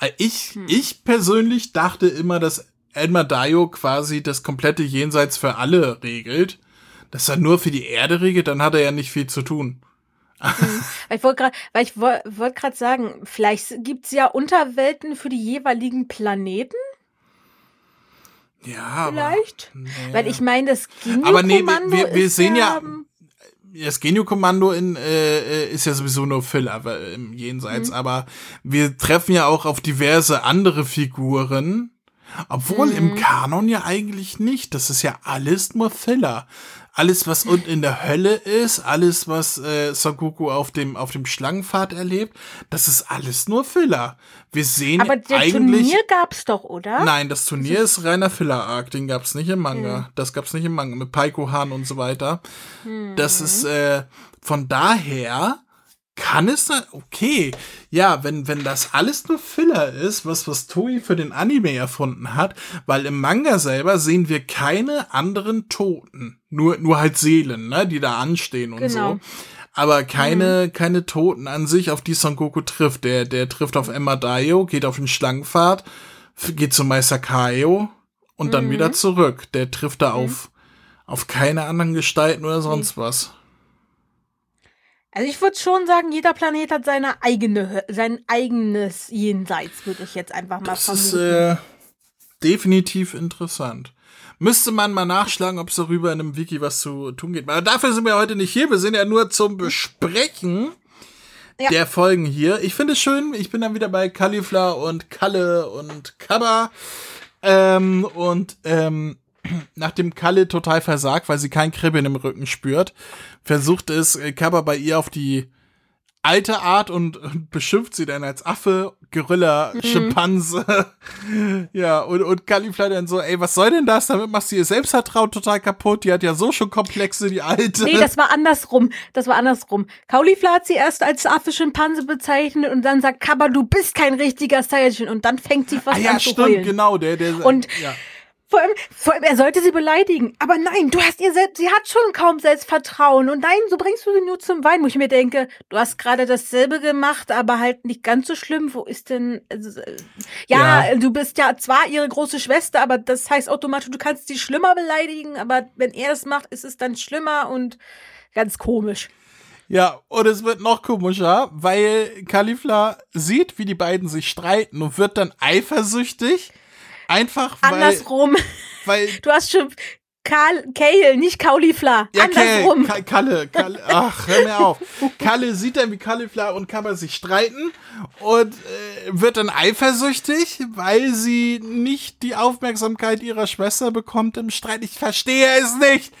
Äh, ich, hm. ich persönlich dachte immer, dass Elmar Dayo quasi das komplette Jenseits für alle regelt. Dass er nur für die Erde regelt, dann hat er ja nicht viel zu tun. Mhm. ich wollte gerade, weil ich wollte gerade sagen, vielleicht gibt's ja Unterwelten für die jeweiligen Planeten. Ja, vielleicht. Aber, nee. Weil ich meine, das ging Aber nee, wir, wir, wir sehen ja, das Genio-Kommando in, äh, ist ja sowieso nur Filler im Jenseits, mhm. aber wir treffen ja auch auf diverse andere Figuren, obwohl mhm. im Kanon ja eigentlich nicht. Das ist ja alles nur Filler alles, was unten in der Hölle ist, alles, was äh, Son Goku auf dem, auf dem Schlangenpfad erlebt, das ist alles nur Filler. Wir sehen Aber der eigentlich. Turnier gab's doch, oder? Nein, das Turnier das ist, ist reiner Filler-Arc, den gab's nicht im Manga. Hm. Das gab's nicht im Manga, mit Paiko Han und so weiter. Hm. Das ist, äh, von daher kann es sein, okay, ja, wenn, wenn das alles nur Filler ist, was, was Toei für den Anime erfunden hat, weil im Manga selber sehen wir keine anderen Toten. Nur, nur halt Seelen, ne, die da anstehen und genau. so. Aber keine, mhm. keine Toten an sich, auf die Son Goku trifft. Der, der trifft auf Emma Daio, geht auf den Schlangenpfad, geht zu Meister Kaio und mhm. dann wieder zurück. Der trifft da mhm. auf, auf keine anderen Gestalten oder sonst was. Also ich würde schon sagen, jeder Planet hat seine eigene, sein eigenes Jenseits, würde ich jetzt einfach mal das vermuten. Das ist äh, definitiv interessant. Müsste man mal nachschlagen, ob es darüber in einem Wiki was zu tun geht. Aber dafür sind wir heute nicht hier. Wir sind ja nur zum Besprechen ja. der Folgen hier. Ich finde es schön. Ich bin dann wieder bei Kalifla und Kalle und Kaba. Ähm, und ähm, nachdem Kalle total versagt, weil sie kein Kribbeln im Rücken spürt, versucht es äh, Kaba bei ihr auf die alte Art und, und beschimpft sie dann als Affe, Gorilla, mhm. Schimpanse. ja, und, und Kalifla dann so, ey, was soll denn das? Damit machst du ihr Selbstvertrauen total kaputt. Die hat ja so schon Komplexe, die alte. Nee, das war andersrum. Das war andersrum. Kaulifla hat sie erst als Affe Schimpanse bezeichnet und dann sagt Kaba, du bist kein richtiger Saiyajin. Und dann fängt sie fast ah, ja, an zu stimmt, heulen. genau. Der, der, und ja. Vor allem, vor allem, er sollte sie beleidigen. Aber nein, du hast ihr selbst, sie hat schon kaum Selbstvertrauen. Und nein, so bringst du sie nur zum Wein, wo ich mir denke, du hast gerade dasselbe gemacht, aber halt nicht ganz so schlimm. Wo ist denn, also, ja, ja, du bist ja zwar ihre große Schwester, aber das heißt automatisch, du kannst sie schlimmer beleidigen, aber wenn er das macht, ist es dann schlimmer und ganz komisch. Ja, und es wird noch komischer, weil Kalifla sieht, wie die beiden sich streiten und wird dann eifersüchtig Einfach weil. Andersrum. Weil, du hast schon Karl, Kale, nicht Kaulifla. Ja, Andersrum. Kale, Kalle, Kalle, ach, hör mir auf. Kalle sieht dann, wie Kaulifla und Kammer sich streiten und äh, wird dann eifersüchtig, weil sie nicht die Aufmerksamkeit ihrer Schwester bekommt im Streit. Ich verstehe es nicht.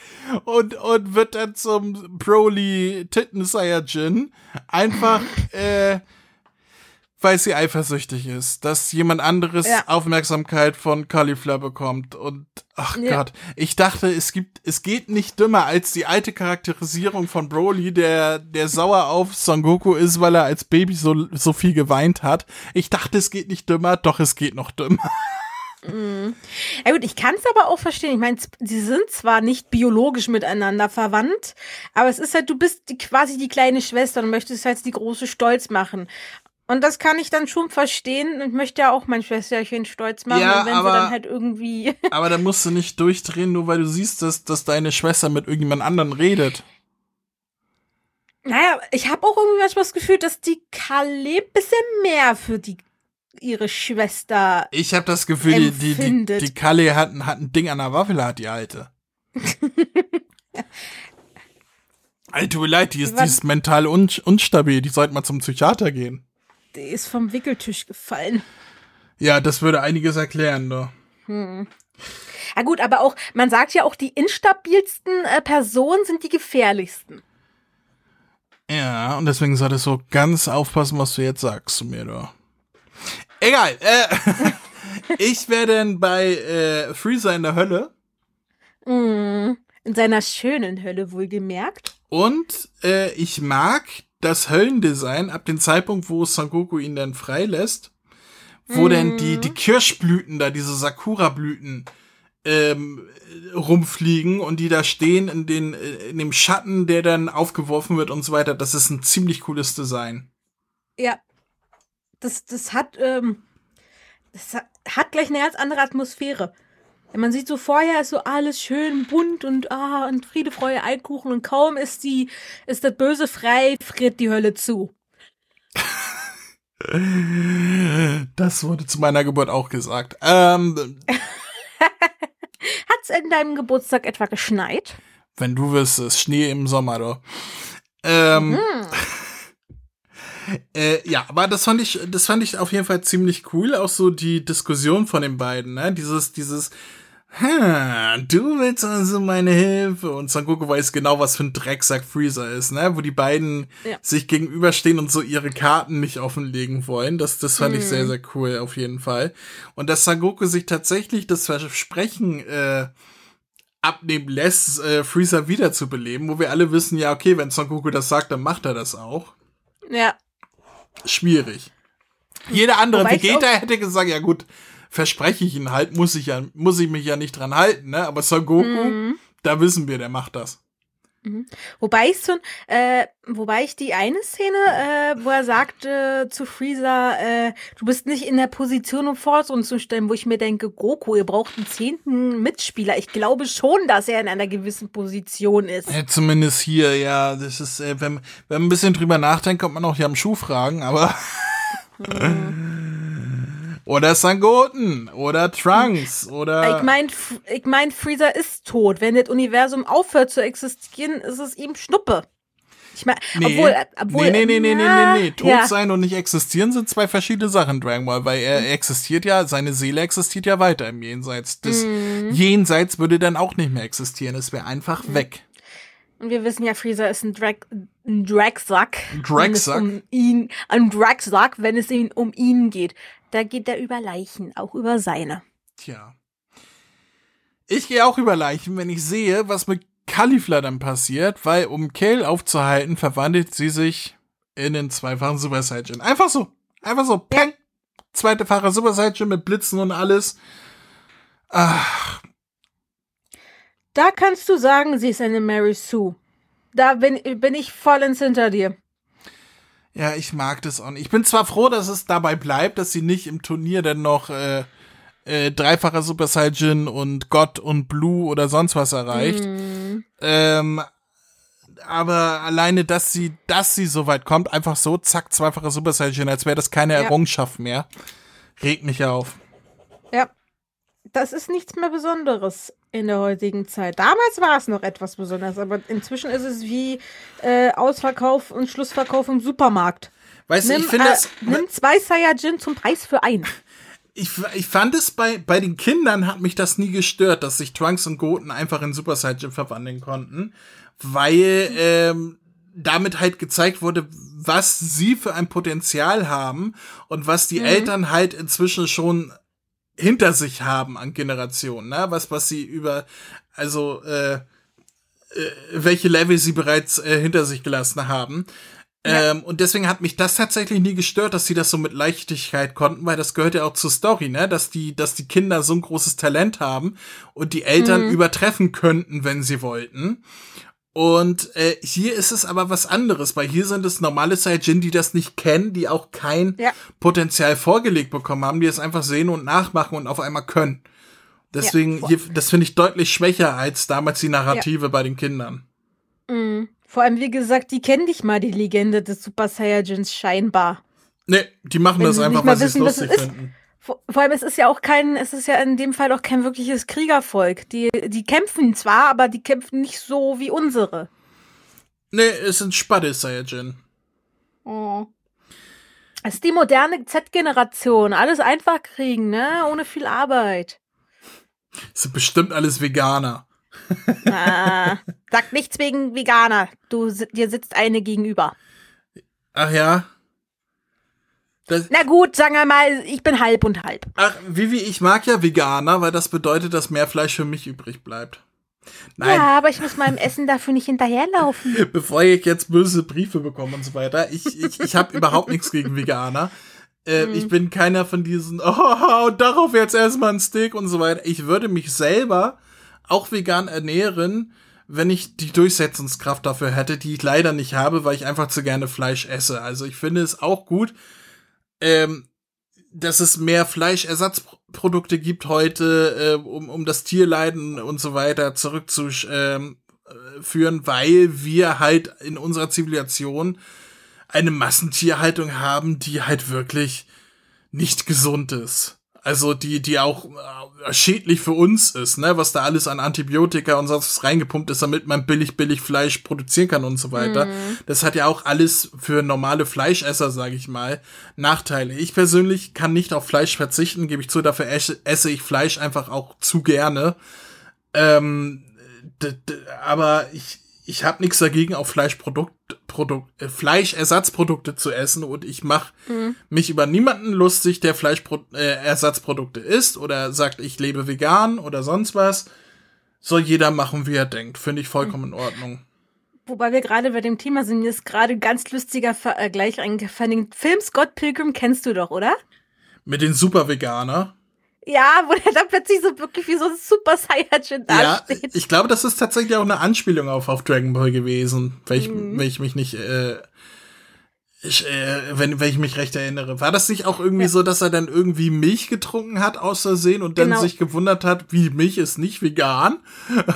Und, und wird dann zum Broly Titten Saiyajin. Einfach, äh, weil sie eifersüchtig ist, dass jemand anderes ja. Aufmerksamkeit von Cauliflower bekommt und ach ja. Gott, ich dachte, es gibt es geht nicht dümmer als die alte Charakterisierung von Broly, der der sauer auf Son Goku ist, weil er als Baby so so viel geweint hat. Ich dachte, es geht nicht dümmer, doch es geht noch dümmer. Mhm. Ja gut, ich kann es aber auch verstehen. Ich meine, sie sind zwar nicht biologisch miteinander verwandt, aber es ist halt, du bist die, quasi die kleine Schwester und möchtest halt die große Stolz machen. Und das kann ich dann schon verstehen. Ich möchte ja auch mein Schwesterchen stolz machen, ja, wenn aber, sie dann halt irgendwie. aber da musst du nicht durchdrehen, nur weil du siehst, dass, dass deine Schwester mit irgendjemand anderen redet. Naja, ich habe auch irgendwie manchmal das Gefühl, dass die Kalle bisschen mehr für die ihre Schwester. Ich habe das Gefühl, die, die, die, die Kalle hat, hat ein Ding an der Waffel, hat die alte. Alter, tut mir leid, die ist, die ist mental un, unstabil. Die sollte mal zum Psychiater gehen. Die ist vom Wickeltisch gefallen. Ja, das würde einiges erklären, ne? Hm. Ja gut, aber auch, man sagt ja auch, die instabilsten äh, Personen sind die gefährlichsten. Ja, und deswegen solltest du ganz aufpassen, was du jetzt sagst zu mir, du. Egal, äh, ich werde bei äh, Freezer in der Hölle. Mm, in seiner schönen Hölle wohlgemerkt. Und äh, ich mag das Höllendesign ab dem Zeitpunkt, wo Son Goku ihn dann freilässt, wo mhm. dann die, die Kirschblüten da, diese Sakura-Blüten, ähm, rumfliegen und die da stehen in, den, in dem Schatten, der dann aufgeworfen wird und so weiter. Das ist ein ziemlich cooles Design. Ja. Das, das hat, ähm, das hat gleich eine ganz andere Atmosphäre. Man sieht so vorher ist so alles schön bunt und ah und Friede, Freude, Eikuchen und kaum ist die ist das Böse frei, friert die Hölle zu. Das wurde zu meiner Geburt auch gesagt. Ähm, Hat's in deinem Geburtstag etwa geschneit? Wenn du wüsstest, Schnee im Sommer, doch. Ähm, mhm. äh, ja, aber das fand ich, das fand ich auf jeden Fall ziemlich cool, auch so die Diskussion von den beiden, ne? Dieses, dieses, ha, du willst also meine Hilfe. Und Son Goku weiß genau, was für ein Drecksack Freezer ist, ne? Wo die beiden ja. sich gegenüberstehen und so ihre Karten nicht offenlegen wollen. Das, das fand mhm. ich sehr, sehr cool, auf jeden Fall. Und dass Son Goku sich tatsächlich das Versprechen, äh, abnehmen lässt, äh, Freezer wiederzubeleben, wo wir alle wissen, ja, okay, wenn Son Goku das sagt, dann macht er das auch. Ja. Schwierig. Jeder andere Vegeta hätte gesagt, ja gut, verspreche ich ihn halt, muss ich ja, muss ich mich ja nicht dran halten, ne? Aber Son Goku, mhm. da wissen wir, der macht das. Mhm. Wobei ich so, äh, wobei ich die eine Szene, äh, wo er sagt äh, zu Freezer, äh, du bist nicht in der Position, um Force umzustellen, wo ich mir denke, Goku, ihr braucht einen zehnten Mitspieler. Ich glaube schon, dass er in einer gewissen Position ist. Ja, zumindest hier, ja, das ist, äh, wenn, wenn man ein bisschen drüber nachdenkt, kommt man auch hier am Schuh fragen, aber. Mhm. Oder Sangoten oder Trunks oder. Ich meine, ich mein, Freezer ist tot. Wenn das Universum aufhört zu existieren, ist es ihm Schnuppe. Ich meine, nee, obwohl, obwohl. Nee, nee, nee, nee, nee, nee. Tot ja. sein und nicht existieren sind zwei verschiedene Sachen, Dragon Ball, weil er existiert ja, seine Seele existiert ja weiter im Jenseits. Das mhm. Jenseits würde dann auch nicht mehr existieren. Es wäre einfach mhm. weg. Und wir wissen ja, Freezer ist ein Drag, ein Dragsack. Dragsack? Um ihn, ein Dragsack, wenn es ihn um ihn geht. Da geht er über Leichen, auch über seine. Tja. Ich gehe auch über Leichen, wenn ich sehe, was mit Caulifla dann passiert, weil um Kale aufzuhalten, verwandelt sie sich in den zweifachen Super Saiyan. Einfach so. Einfach so. Peng. Ja. Zweite Fahrer Super Saiyan mit Blitzen und alles. Ach. Da kannst du sagen, sie ist eine Mary Sue. Da bin, bin ich vollends hinter dir. Ja, ich mag das auch nicht. Ich bin zwar froh, dass es dabei bleibt, dass sie nicht im Turnier dann noch äh, äh, dreifacher Super Saiyan und Gott und Blue oder sonst was erreicht. Mm. Ähm, aber alleine, dass sie, dass sie so weit kommt, einfach so, zack, zweifacher Super Saiyan, als wäre das keine ja. Errungenschaft mehr, regt mich auf. Ja, das ist nichts mehr Besonderes in der heutigen Zeit. Damals war es noch etwas Besonderes, aber inzwischen ist es wie äh, Ausverkauf und Schlussverkauf im Supermarkt. Weißt nimm, du, ich finde äh, das. Nimm zwei Saiyajin zum Preis für einen. Ich, ich fand es bei, bei den Kindern hat mich das nie gestört, dass sich Trunks und Goten einfach in Super Saiyajin verwandeln konnten, weil ähm, damit halt gezeigt wurde, was sie für ein Potenzial haben und was die mhm. Eltern halt inzwischen schon hinter sich haben an Generationen, ne? Was, was sie über, also äh, äh, welche Level sie bereits äh, hinter sich gelassen haben. Ja. Ähm, und deswegen hat mich das tatsächlich nie gestört, dass sie das so mit Leichtigkeit konnten, weil das gehört ja auch zur Story, ne? Dass die, dass die Kinder so ein großes Talent haben und die Eltern mhm. übertreffen könnten, wenn sie wollten. Und äh, hier ist es aber was anderes, weil hier sind es normale Saiyajin, die das nicht kennen, die auch kein ja. Potenzial vorgelegt bekommen haben, die es einfach sehen und nachmachen und auf einmal können. Deswegen, ja. hier, das finde ich deutlich schwächer als damals die Narrative ja. bei den Kindern. Mhm. Vor allem, wie gesagt, die kennen nicht mal die Legende des Super Saiyajins scheinbar. Nee, die machen Wenn das einfach, weil sie es lustig finden. Vor, vor allem, es ist ja auch kein, es ist ja in dem Fall auch kein wirkliches Kriegervolk. Die, die kämpfen zwar, aber die kämpfen nicht so wie unsere. Nee, es sind Spade Saiyajin. Oh. Es ist die moderne Z-Generation. Alles einfach kriegen, ne? Ohne viel Arbeit. Es sind bestimmt alles Veganer. Ah, sag nichts wegen Veganer. Du, dir sitzt eine gegenüber. Ach ja? Das Na gut, sagen wir mal, ich bin halb und halb. Ach, Vivi, ich mag ja Veganer, weil das bedeutet, dass mehr Fleisch für mich übrig bleibt. Nein. Ja, aber ich muss meinem Essen dafür nicht hinterherlaufen. Bevor ich jetzt böse Briefe bekomme und so weiter. Ich, ich, ich habe überhaupt nichts gegen Veganer. Äh, mhm. Ich bin keiner von diesen, oh, darauf jetzt erstmal ein Steak und so weiter. Ich würde mich selber auch vegan ernähren, wenn ich die Durchsetzungskraft dafür hätte, die ich leider nicht habe, weil ich einfach zu gerne Fleisch esse. Also ich finde es auch gut, ähm, dass es mehr Fleischersatzprodukte gibt heute, äh, um, um das Tierleiden und so weiter zurückzuführen, weil wir halt in unserer Zivilisation eine Massentierhaltung haben, die halt wirklich nicht gesund ist. Also die, die auch äh, schädlich für uns ist, ne, was da alles an Antibiotika und sonst was reingepumpt ist, damit man billig, billig Fleisch produzieren kann und so weiter. Mhm. Das hat ja auch alles für normale Fleischesser, sage ich mal, Nachteile. Ich persönlich kann nicht auf Fleisch verzichten, gebe ich zu, dafür esse ich Fleisch einfach auch zu gerne. Ähm, aber ich, ich habe nichts dagegen, auf Fleischprodukt, Produkt, äh, Fleischersatzprodukte zu essen und ich mache mhm. mich über niemanden lustig, der Fleischersatzprodukte äh, isst oder sagt, ich lebe vegan oder sonst was. Soll jeder machen, wie er denkt. Finde ich vollkommen mhm. in Ordnung. Wobei wir gerade bei dem Thema sind, mir ist gerade ganz lustiger Vergleich eingefallen. Den Film Scott Pilgrim kennst du doch, oder? Mit den Super-Veganer? Ja, wo der dann plötzlich so wirklich wie so ein Super Saiyajin dasteht. Ja, ich glaube, das ist tatsächlich auch eine Anspielung auf, auf Dragon Ball gewesen, wenn ich, mhm. wenn ich mich nicht, äh, ich, äh, wenn, wenn ich mich recht erinnere. War das nicht auch irgendwie ja. so, dass er dann irgendwie Milch getrunken hat aus Versehen und dann genau. sich gewundert hat, wie Milch ist nicht vegan?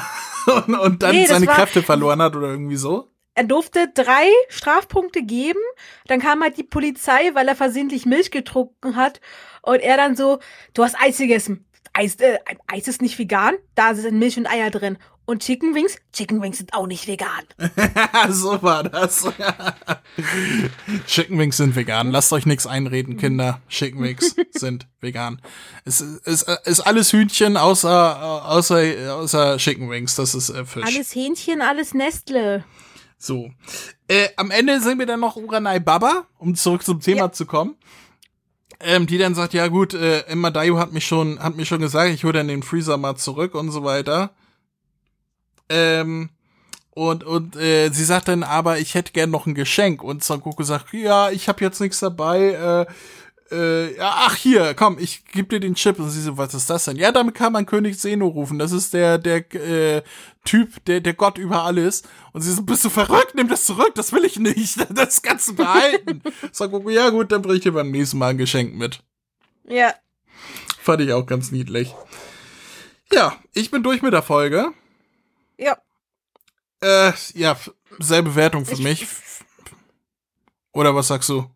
und, und dann nee, seine Kräfte verloren hat oder irgendwie so? er durfte drei Strafpunkte geben. Dann kam halt die Polizei, weil er versehentlich Milch getrunken hat. Und er dann so, du hast Eis gegessen. Eis, äh, Eis ist nicht vegan. Da sind Milch und Eier drin. Und Chicken Wings? Chicken Wings sind auch nicht vegan. so war das. Chicken Wings sind vegan. Lasst euch nichts einreden, Kinder. Chicken Wings sind vegan. Es ist, ist alles Hühnchen außer, außer, außer Chicken Wings. Das ist äh, Fisch. Alles Hähnchen, alles Nestle. So. Äh, am Ende sehen wir dann noch Uranai Baba, um zurück zum Thema ja. zu kommen. Ähm, die dann sagt, ja gut, äh, Emma Dayu hat mich schon, hat mir schon gesagt, ich hole dann den Freezer mal zurück und so weiter. Ähm, und, und äh, sie sagt dann aber, ich hätte gern noch ein Geschenk. Und Son Goku sagt, ja, ich habe jetzt nichts dabei. Äh, äh, ach hier, komm, ich geb dir den Chip. Und sie so, was ist das denn? Ja, damit kann man König Seno rufen. Das ist der, der äh, Typ, der, der Gott über alles. Und sie so, bist du verrückt? Nimm das zurück, das will ich nicht. Das kannst du behalten. Sag, ja gut, dann bring ich dir beim nächsten Mal ein Geschenk mit. Ja. Fand ich auch ganz niedlich. Ja, ich bin durch mit der Folge. Ja. Äh, ja, selbe Wertung für ich, mich. Oder was sagst du?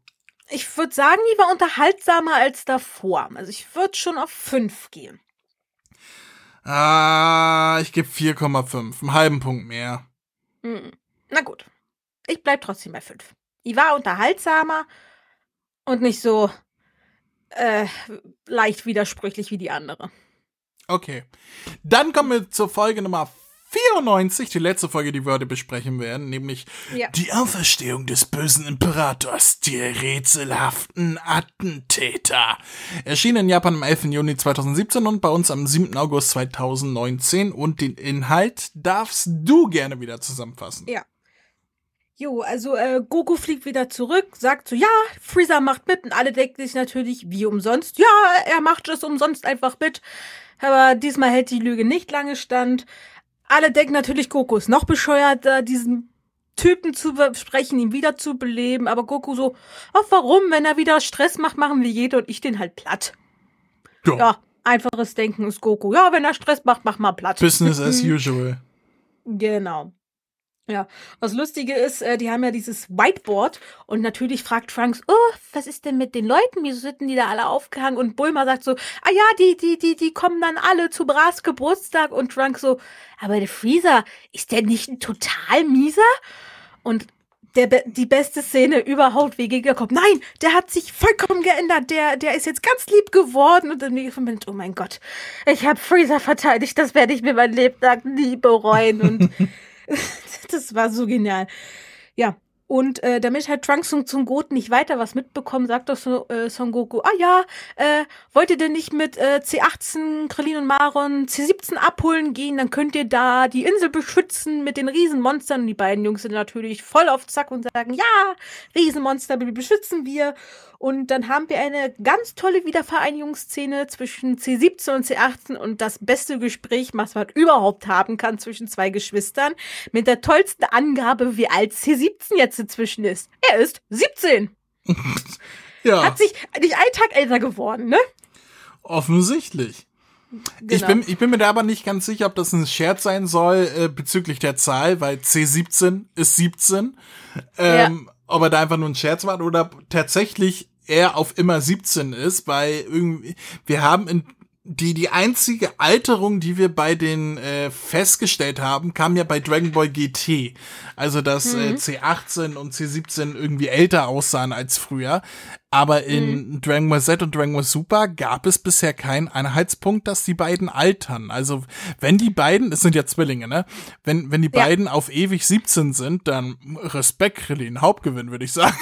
Ich würde sagen, die war unterhaltsamer als davor. Also ich würde schon auf 5 gehen. Ah, ich gebe 4,5. Einen halben Punkt mehr. Hm. Na gut. Ich bleib trotzdem bei 5. Die war unterhaltsamer und nicht so äh, leicht widersprüchlich wie die andere. Okay. Dann kommen wir zur Folge Nummer 94, die letzte Folge, die wir heute besprechen werden, nämlich ja. die Auferstehung des bösen Imperators, die rätselhaften Attentäter. Erschien in Japan am 11. Juni 2017 und bei uns am 7. August 2019 und den Inhalt darfst du gerne wieder zusammenfassen. Ja. Jo, also äh, Goku fliegt wieder zurück, sagt so, ja, Freezer macht mit und alle denken sich natürlich, wie umsonst. Ja, er macht es umsonst einfach mit. Aber diesmal hält die Lüge nicht lange stand alle denken natürlich, Goku ist noch bescheuerter, diesen Typen zu besprechen, ihn wieder zu beleben, aber Goku so, ach warum, wenn er wieder Stress macht, machen wir jede und ich den halt platt. Ja. ja einfaches Denken ist Goku. Ja, wenn er Stress macht, mach mal platt. Business as usual. Genau. Ja, was Lustige ist, äh, die haben ja dieses Whiteboard und natürlich fragt Trunks, oh, was ist denn mit den Leuten? Wieso sitzen die da alle aufgehangen? Und Bulma sagt so, ah ja, die, die, die, die kommen dann alle zu Bras Geburtstag und Trunks so, aber der Freezer, ist der nicht ein total mieser? Und der, die beste Szene überhaupt, wie Giga kommt. Nein, der hat sich vollkommen geändert. Der, der ist jetzt ganz lieb geworden. Und dann bin ich, oh mein Gott, ich habe Freezer verteidigt. Das werde ich mir mein Lebtag nie bereuen. Und das war so genial. Ja, und äh, damit halt Trunks zum, zum Goten nicht weiter was mitbekommen, sagt doch so, äh, Son Goku, ah ja, äh, wollt ihr denn nicht mit äh, C18, Krillin und Maron C17 abholen gehen, dann könnt ihr da die Insel beschützen mit den Riesenmonstern. Und die beiden Jungs sind natürlich voll auf Zack und sagen, ja, Riesenmonster beschützen wir. Und dann haben wir eine ganz tolle Wiedervereinigungsszene zwischen C17 und C18 und das beste Gespräch, was man überhaupt haben kann zwischen zwei Geschwistern, mit der tollsten Angabe, wie alt C17 jetzt inzwischen ist. Er ist 17. ja. Hat sich nicht einen Tag älter geworden, ne? Offensichtlich. Genau. Ich, bin, ich bin mir da aber nicht ganz sicher, ob das ein Scherz sein soll äh, bezüglich der Zahl, weil C17 ist 17. Ähm, ja. Ob er da einfach nur ein Scherz macht oder tatsächlich er auf immer 17 ist, weil irgendwie, wir haben in die, die einzige Alterung, die wir bei den äh, festgestellt haben, kam ja bei Dragon Ball GT. Also, dass äh, mhm. äh, C18 und C17 irgendwie älter aussahen als früher. Aber in mhm. Dragon Ball Z und Dragon Ball Super gab es bisher keinen Einheitspunkt, dass die beiden altern. Also, wenn die beiden, es sind ja Zwillinge, ne? Wenn, wenn die ja. beiden auf ewig 17 sind, dann Respekt, Krillin, Hauptgewinn, würde ich sagen.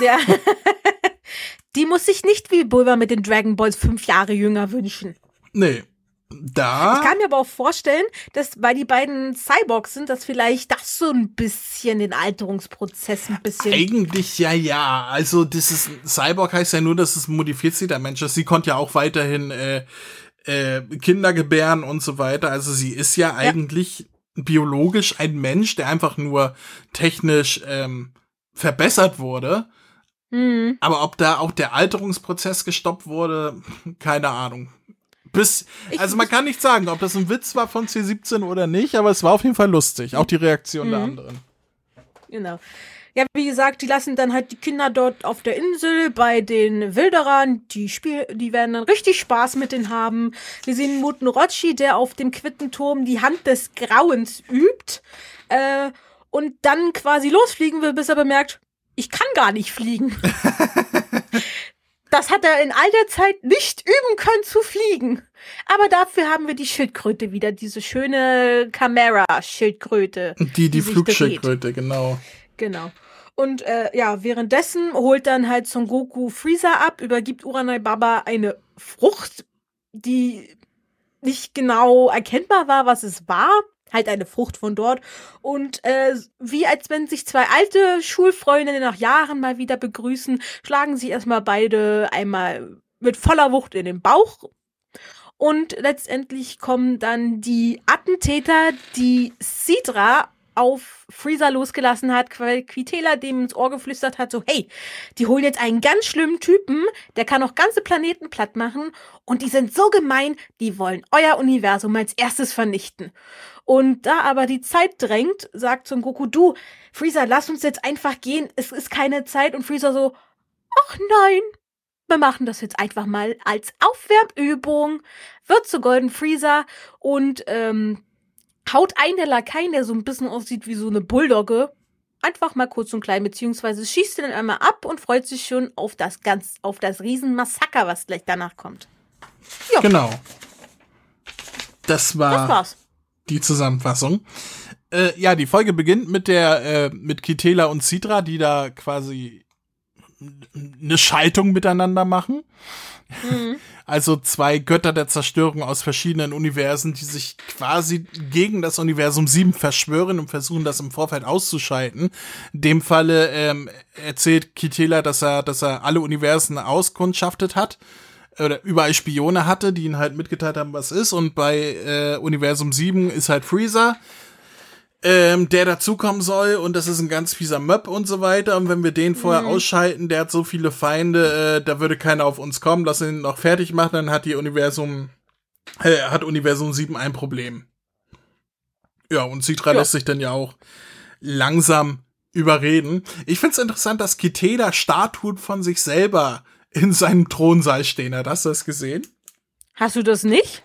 Ja. Die muss sich nicht wie Bulma mit den Dragon Balls fünf Jahre jünger wünschen. Nee. Da. Ich kann mir aber auch vorstellen, dass weil die beiden Cyborgs sind, dass vielleicht das so ein bisschen den Alterungsprozess ein bisschen. Eigentlich ja, ja. Also, das ist, Cyborg heißt ja nur, dass es ein modifizierter Mensch ist. Sie konnte ja auch weiterhin, äh, äh, Kinder gebären und so weiter. Also, sie ist ja, ja. eigentlich biologisch ein Mensch, der einfach nur technisch, ähm, verbessert wurde. Mhm. Aber ob da auch der Alterungsprozess gestoppt wurde, keine Ahnung. Bis, also man kann nicht sagen, ob das ein Witz war von C17 oder nicht, aber es war auf jeden Fall lustig. Auch die Reaktion mhm. der anderen. Genau. Ja, wie gesagt, die lassen dann halt die Kinder dort auf der Insel bei den Wilderern. Die spiel die werden dann richtig Spaß mit denen haben. Wir sehen Muten Rotschi, der auf dem Quittenturm die Hand des Grauens übt. Äh, und dann quasi losfliegen will, bis er bemerkt, ich kann gar nicht fliegen. das hat er in all der Zeit nicht üben können zu fliegen. Aber dafür haben wir die Schildkröte wieder, diese schöne Camera-Schildkröte. Die, die, die Flugschildkröte, genau. Genau. Und äh, ja, währenddessen holt dann halt Son Goku Freezer ab, übergibt Uranai Baba eine Frucht, die nicht genau erkennbar war, was es war halt eine Frucht von dort. Und äh, wie als wenn sich zwei alte Schulfreundinnen nach Jahren mal wieder begrüßen, schlagen sich erstmal beide einmal mit voller Wucht in den Bauch. Und letztendlich kommen dann die Attentäter, die Sidra auf Freezer losgelassen hat, weil Quitela dem ins Ohr geflüstert hat, so, hey, die holen jetzt einen ganz schlimmen Typen, der kann auch ganze Planeten platt machen und die sind so gemein, die wollen euer Universum als erstes vernichten. Und da aber die Zeit drängt, sagt Son Goku, du, Freezer, lass uns jetzt einfach gehen, es ist keine Zeit. Und Freezer so, ach nein, wir machen das jetzt einfach mal als Aufwärmübung, wird zu Golden Freezer und ähm, haut einen der Lakaien, der so ein bisschen aussieht wie so eine Bulldogge, einfach mal kurz und klein, beziehungsweise schießt ihn dann einmal ab und freut sich schon auf das ganz, auf das Riesenmassaker, was gleich danach kommt. Ja. Genau. Das war. Das war's die Zusammenfassung. Äh, ja, die Folge beginnt mit der, äh, mit Kitela und Sidra, die da quasi eine Schaltung miteinander machen. Mhm. Also zwei Götter der Zerstörung aus verschiedenen Universen, die sich quasi gegen das Universum 7 verschwören und versuchen, das im Vorfeld auszuschalten. In dem Falle ähm, erzählt Kitela, dass er, dass er alle Universen auskundschaftet hat oder überall Spione hatte, die ihn halt mitgeteilt haben, was ist. Und bei äh, Universum 7 ist halt Freezer, ähm, der dazukommen soll. Und das ist ein ganz fieser Möb und so weiter. Und wenn wir den vorher mhm. ausschalten, der hat so viele Feinde, äh, da würde keiner auf uns kommen. Lass ihn noch fertig machen, dann hat die Universum, äh, hat Universum 7 ein Problem. Ja, und Citra ja. lässt sich dann ja auch langsam überreden. Ich find's interessant, dass Kiteda Statuen von sich selber in seinem Thronsaal stehen hat. Hast du das gesehen? Hast du das nicht?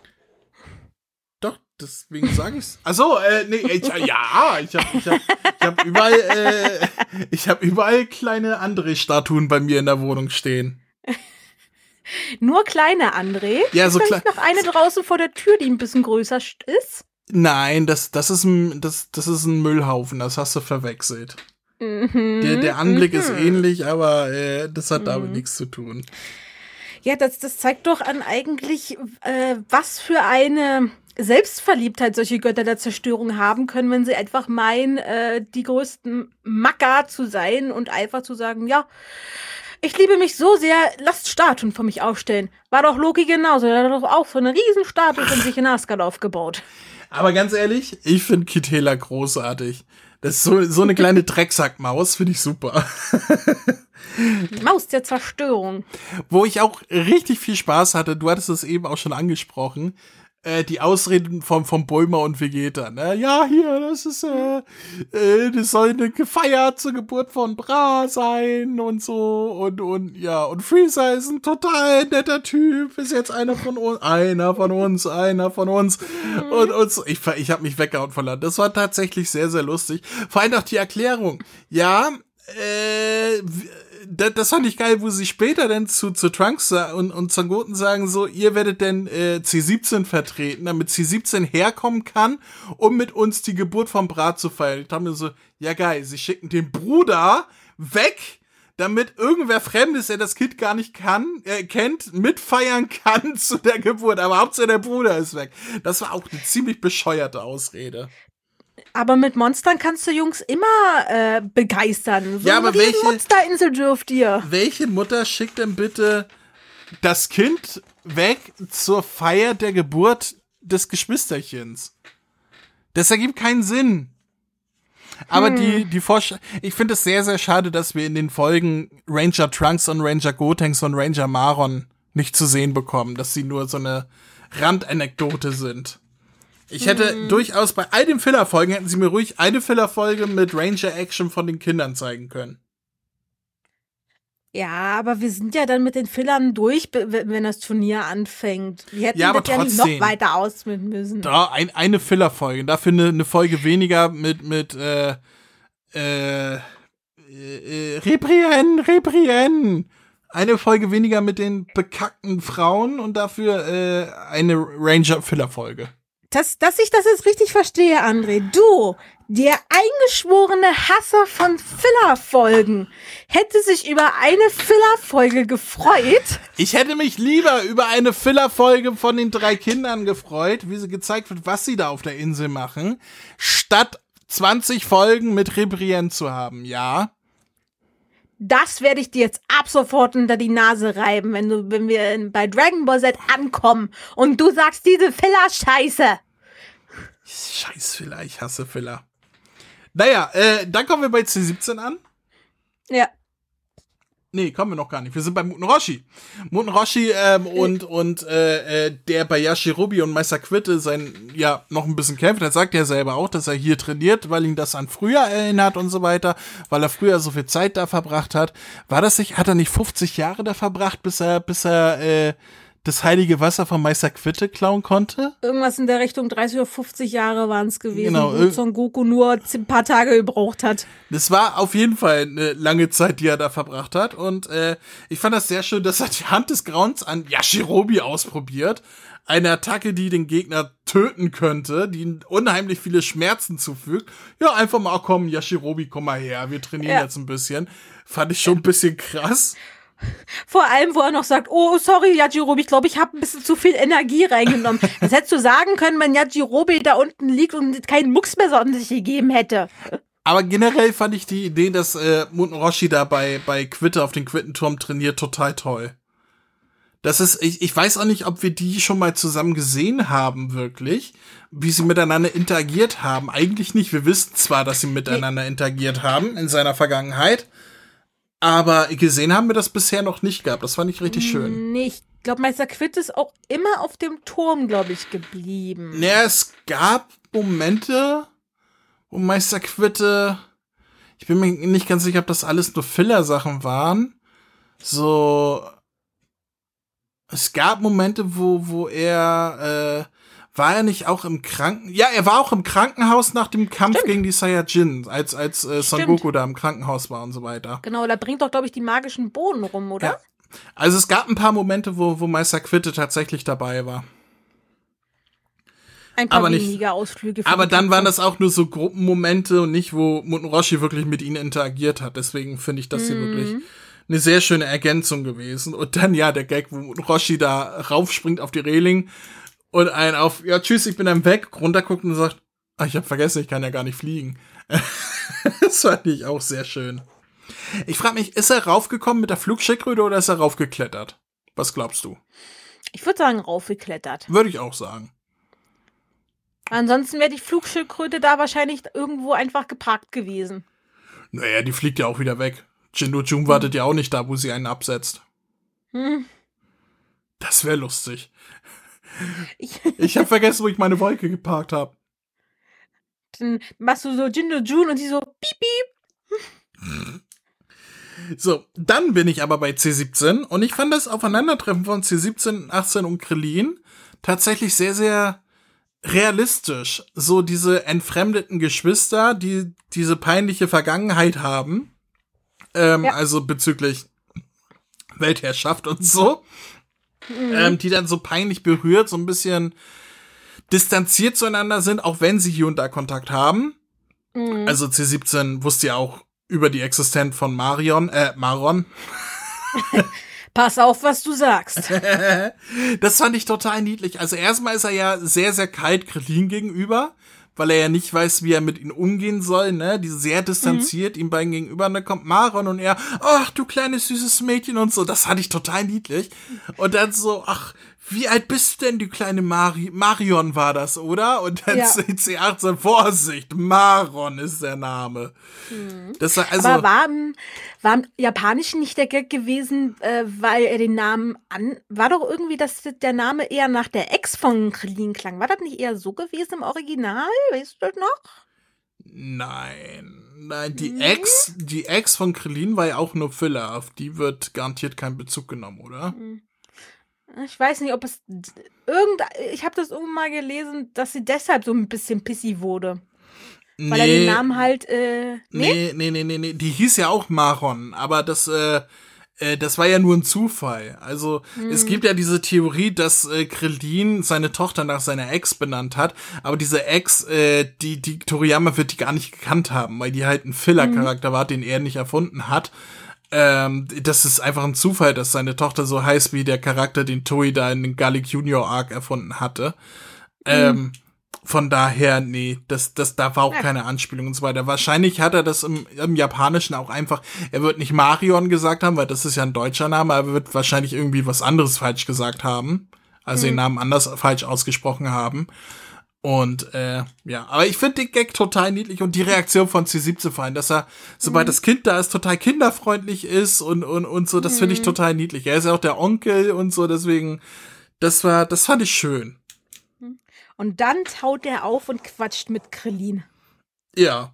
Doch, deswegen sage ich's. Achso, äh, nee, ich, ja, ich habe ich hab, ich hab überall, äh, ich habe überall kleine André-Statuen bei mir in der Wohnung stehen. Nur kleine André? Ja, so klein. noch eine draußen vor der Tür, die ein bisschen größer ist? Nein, das, das, ist ein, das, das ist ein Müllhaufen, das hast du verwechselt. Mhm, der, der Anblick mhm. ist ähnlich, aber äh, das hat mhm. damit nichts zu tun. Ja, das, das zeigt doch an eigentlich, äh, was für eine Selbstverliebtheit solche Götter der Zerstörung haben können, wenn sie einfach meinen, äh, die größten Macker zu sein und einfach zu sagen, ja, ich liebe mich so sehr, lasst Statuen von mich aufstellen. War doch Loki genauso, er hat doch auch so eine riesen Statue von sich in Asgard aufgebaut. Aber ganz ehrlich, ich finde Kitela großartig. Das ist so, so eine kleine Drecksackmaus, finde ich super. Maus der Zerstörung. Wo ich auch richtig viel Spaß hatte, du hattest es eben auch schon angesprochen, äh, die Ausreden von, von Bulma und Vegeta. Ne? Ja, hier, das ist, äh, äh, das soll eine Gefeier zur Geburt von Bra sein und so. Und, und ja, und Freezer ist ein total netter Typ, ist jetzt einer von uns, einer von uns, einer von uns. Und, und so. Ich, ich habe mich weggehauen von Land. Das war tatsächlich sehr, sehr lustig. Vor allem auch die Erklärung. Ja, äh, das, das fand ich geil, wo sie später dann zu, zu Trunks und, und Zangoten sagen so, ihr werdet denn äh, C17 vertreten, damit C17 herkommen kann, um mit uns die Geburt vom Brat zu feiern. Ich dachte mir so, ja geil, sie schicken den Bruder weg, damit irgendwer Fremdes, der das Kind gar nicht kann, äh, kennt, mitfeiern kann zu der Geburt. Aber Hauptsache der Bruder ist weg. Das war auch eine ziemlich bescheuerte Ausrede. Aber mit Monstern kannst du Jungs immer äh, begeistern. So ja, aber welche Monsterinsel dürft ihr? Welche Mutter schickt denn bitte das Kind weg zur Feier der Geburt des Geschwisterchens? Das ergibt keinen Sinn. Aber hm. die, die Forsch ich finde es sehr, sehr schade, dass wir in den Folgen Ranger Trunks und Ranger Gotenks und Ranger Maron nicht zu sehen bekommen, dass sie nur so eine Randanekdote sind. Ich hätte mhm. durchaus bei all den Filler-Folgen hätten sie mir ruhig eine Filler-Folge mit Ranger-Action von den Kindern zeigen können. Ja, aber wir sind ja dann mit den Fillern durch, wenn das Turnier anfängt. Wir hätten ja, aber das trotzdem, ja nicht noch weiter ausmitteln müssen. Da ein, eine Filler-Folge, dafür eine, eine Folge weniger mit mit äh, äh, äh, Rebrien, Rebrien. Eine Folge weniger mit den bekackten Frauen und dafür äh, eine Ranger-Filler-Folge dass, dass ich das jetzt richtig verstehe, André. Du, der eingeschworene Hasser von Filler-Folgen, hätte sich über eine Filler-Folge gefreut. Ich hätte mich lieber über eine Filler-Folge von den drei Kindern gefreut, wie sie gezeigt wird, was sie da auf der Insel machen, statt 20 Folgen mit Rebrien zu haben, ja das werde ich dir jetzt ab sofort unter die Nase reiben, wenn du, wenn wir bei Dragon Ball Z ankommen und du sagst diese Filler-Scheiße. Scheiß Filler, ich hasse Filler. Naja, äh, dann kommen wir bei C17 an. Ja. Nee, kommen wir noch gar nicht. Wir sind bei Muten Roshi. Muten Roshi ähm, und, und äh, äh, der bei Yashirobi und Meister Quitte sein, ja, noch ein bisschen kämpft. Er sagt ja selber auch, dass er hier trainiert, weil ihn das an früher erinnert und so weiter, weil er früher so viel Zeit da verbracht hat. War das nicht, hat er nicht 50 Jahre da verbracht, bis er, bis er äh, das heilige Wasser von Meister Quitte klauen konnte? Irgendwas in der Richtung 30 oder 50 Jahre waren es gewesen, genau, wo Son Goku nur ein paar Tage gebraucht hat. Das war auf jeden Fall eine lange Zeit, die er da verbracht hat. Und äh, ich fand das sehr schön, dass er die Hand des Grauens an Yashirobi ausprobiert. Eine Attacke, die den Gegner töten könnte, die unheimlich viele Schmerzen zufügt. Ja, einfach mal, komm, Yashirobi, komm mal her, wir trainieren ja. jetzt ein bisschen. Fand ich schon ein bisschen krass. Vor allem, wo er noch sagt, oh, sorry, Yajirobe, ich glaube, ich habe ein bisschen zu viel Energie reingenommen. Das hättest du sagen können, wenn Yajirobe da unten liegt und keinen Mucks mehr so sich gegeben hätte. Aber generell fand ich die Idee, dass äh, Muten Roshi da bei, bei Quitte auf den Quittenturm trainiert, total toll. Das ist, ich, ich weiß auch nicht, ob wir die schon mal zusammen gesehen haben, wirklich, wie sie miteinander interagiert haben. Eigentlich nicht. Wir wissen zwar, dass sie miteinander interagiert haben in seiner Vergangenheit, aber gesehen haben wir das bisher noch nicht gehabt. Das fand ich richtig schön. Nee, ich glaube, Meister Quitt ist auch immer auf dem Turm, glaube ich, geblieben. Naja, es gab Momente, wo Meister Quitte, ich bin mir nicht ganz sicher, ob das alles nur Filler-Sachen waren. So, es gab Momente, wo, wo er äh, war er nicht auch im Kranken? Ja, er war auch im Krankenhaus nach dem Kampf Stimmt. gegen die Saiyajin, als als äh, Son Goku da im Krankenhaus war und so weiter. Genau, da bringt doch glaube ich die magischen Bohnen rum, oder? Ja. Also es gab ein paar Momente, wo wo Meister Quitte tatsächlich dabei war. Ein paar aber weniger nicht, Ausflüge. Aber dann waren das auch nur so Gruppenmomente und nicht, wo Muten Roshi wirklich mit ihnen interagiert hat. Deswegen finde ich das hier mhm. wirklich eine sehr schöne Ergänzung gewesen. Und dann ja, der Gag, wo Roshi da raufspringt auf die Reling und einen auf, ja, tschüss, ich bin dann weg, runterguckt und sagt, ach, ich habe vergessen, ich kann ja gar nicht fliegen. das fand ich auch sehr schön. Ich frage mich, ist er raufgekommen mit der Flugschildkröte oder ist er raufgeklettert? Was glaubst du? Ich würde sagen, raufgeklettert. Würde ich auch sagen. Ansonsten wäre die Flugschildkröte da wahrscheinlich irgendwo einfach geparkt gewesen. Naja, die fliegt ja auch wieder weg. Jindo Jun wartet ja auch nicht da, wo sie einen absetzt. Hm. Das wäre lustig. Ich, ich habe vergessen, wo ich meine Wolke geparkt habe. Dann machst du so Jindo June und sie so piep piep. So, dann bin ich aber bei C17 und ich fand das Aufeinandertreffen von C17, 18 und Krillin tatsächlich sehr, sehr realistisch. So diese entfremdeten Geschwister, die diese peinliche Vergangenheit haben. Ähm, ja. Also bezüglich Weltherrschaft und so. Mhm. Ähm, die dann so peinlich berührt, so ein bisschen distanziert zueinander sind, auch wenn sie hier und da Kontakt haben. Mhm. Also C17 wusste ja auch über die Existenz von Marion, äh, Maron. Pass auf, was du sagst. das fand ich total niedlich. Also erstmal ist er ja sehr, sehr kalt Krillin gegenüber, weil er ja nicht weiß, wie er mit ihm umgehen soll, ne? Die sehr distanziert mhm. ihm beiden gegenüber. Und dann kommt Maron und er, ach, du kleines süßes Mädchen und so. Das fand ich total niedlich. Und dann so, ach, wie alt bist du denn, du kleine Mari Marion war das, oder? Und dann ja. C18, Vorsicht, Maron ist der Name. Hm. Das war, also, Aber war, war im Japanischen nicht der Gag gewesen, äh, weil er den Namen an, war doch irgendwie, dass der Name eher nach der Ex von Krillin klang. War das nicht eher so gewesen im Original? Weißt du das noch? Nein, nein, die hm? Ex, die Ex von Krillin war ja auch nur Filler, auf die wird garantiert kein Bezug genommen, oder? Hm. Ich weiß nicht, ob es irgend. Ich habe das irgendwann mal gelesen, dass sie deshalb so ein bisschen pissy wurde. Weil er den Namen halt. Äh, nee? nee, nee, nee, nee, Die hieß ja auch Maron, aber das. Äh, äh, das war ja nur ein Zufall. Also hm. es gibt ja diese Theorie, dass äh, Krillin seine Tochter nach seiner Ex benannt hat, aber diese Ex, äh, die, die Toriyama wird die gar nicht gekannt haben, weil die halt ein Filler-Charakter hm. war, den er nicht erfunden hat. Ähm, das ist einfach ein Zufall, dass seine Tochter so heißt wie der Charakter, den Toei da in den Garlic Junior Arc erfunden hatte. Ähm, mhm. von daher, nee, das, das, da war auch ja. keine Anspielung und so weiter. Wahrscheinlich hat er das im, im Japanischen auch einfach, er wird nicht Marion gesagt haben, weil das ist ja ein deutscher Name, aber er wird wahrscheinlich irgendwie was anderes falsch gesagt haben. Also mhm. den Namen anders falsch ausgesprochen haben. Und äh, ja, aber ich finde den Gag total niedlich und die Reaktion von C17 vor allem, dass er, sobald mhm. das Kind da ist, total kinderfreundlich ist und, und, und so, das finde ich mhm. total niedlich. Er ist ja auch der Onkel und so, deswegen, das war, das fand ich schön. Und dann taut er auf und quatscht mit Krillin. Ja.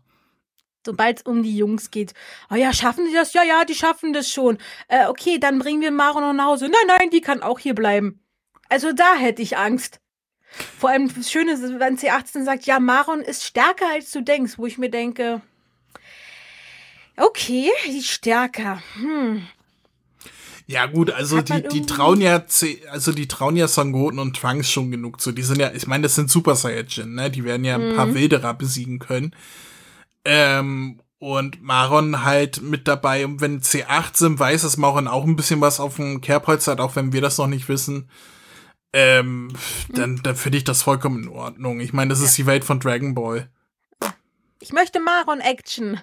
Sobald es um die Jungs geht. Oh ja, schaffen die das? Ja, ja, die schaffen das schon. Äh, okay, dann bringen wir Maro noch nach Hause. Nein, nein, die kann auch hier bleiben. Also da hätte ich Angst. Vor allem das Schöne ist, wenn C18 sagt, ja, Maron ist stärker als du denkst, wo ich mir denke, okay, die stärker. Hm. Ja gut, also die, die trauen ja, also die trauen ja Sangoten und Trunks schon genug zu. Die sind ja, ich meine, das sind Super Saiyajin, ne? Die werden ja ein mhm. paar Wilderer besiegen können. Ähm, und Maron halt mit dabei. Und wenn C18 weiß, dass Maron auch ein bisschen was auf dem Kerbholz hat, auch wenn wir das noch nicht wissen, ähm, dann, dann finde ich das vollkommen in Ordnung. Ich meine, das ist die Welt von Dragon Ball. Ich möchte Maron-Action.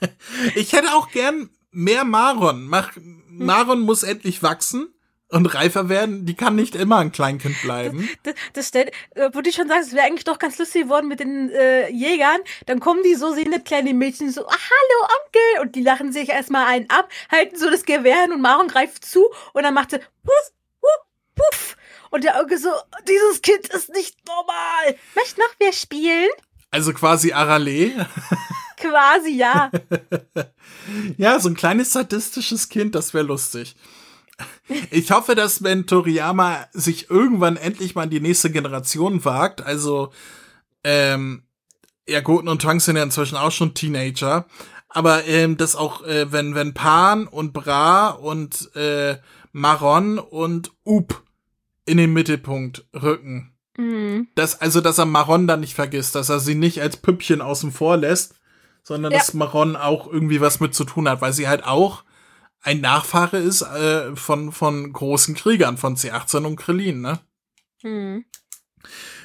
ich hätte auch gern mehr Maron. Mach, Maron muss endlich wachsen und reifer werden. Die kann nicht immer ein Kleinkind bleiben. Das, das, das wo du schon sagst, es wäre eigentlich doch ganz lustig geworden mit den äh, Jägern. Dann kommen die so, sehen das kleine Mädchen so, ah, hallo Onkel. Und die lachen sich erstmal einen ab, halten so das Gewehr und Maron greift zu und dann macht sie, puff, puff, puff. Und der Onkel so, dieses Kind ist nicht normal. Möchte noch wer spielen? Also quasi Arale. quasi, ja. ja, so ein kleines sadistisches Kind, das wäre lustig. Ich hoffe, dass wenn Toriyama sich irgendwann endlich mal in die nächste Generation wagt, also ähm, ja, Goten und Trunks sind ja inzwischen auch schon Teenager, aber ähm, dass auch, äh, wenn, wenn Pan und Bra und äh, Maron und Up in den Mittelpunkt rücken. Mhm. Das, also, dass er Maron dann nicht vergisst, dass er sie nicht als Püppchen außen vor lässt, sondern ja. dass Maron auch irgendwie was mit zu tun hat, weil sie halt auch ein Nachfahre ist äh, von, von großen Kriegern, von C18 und Krillin, ne? Mhm.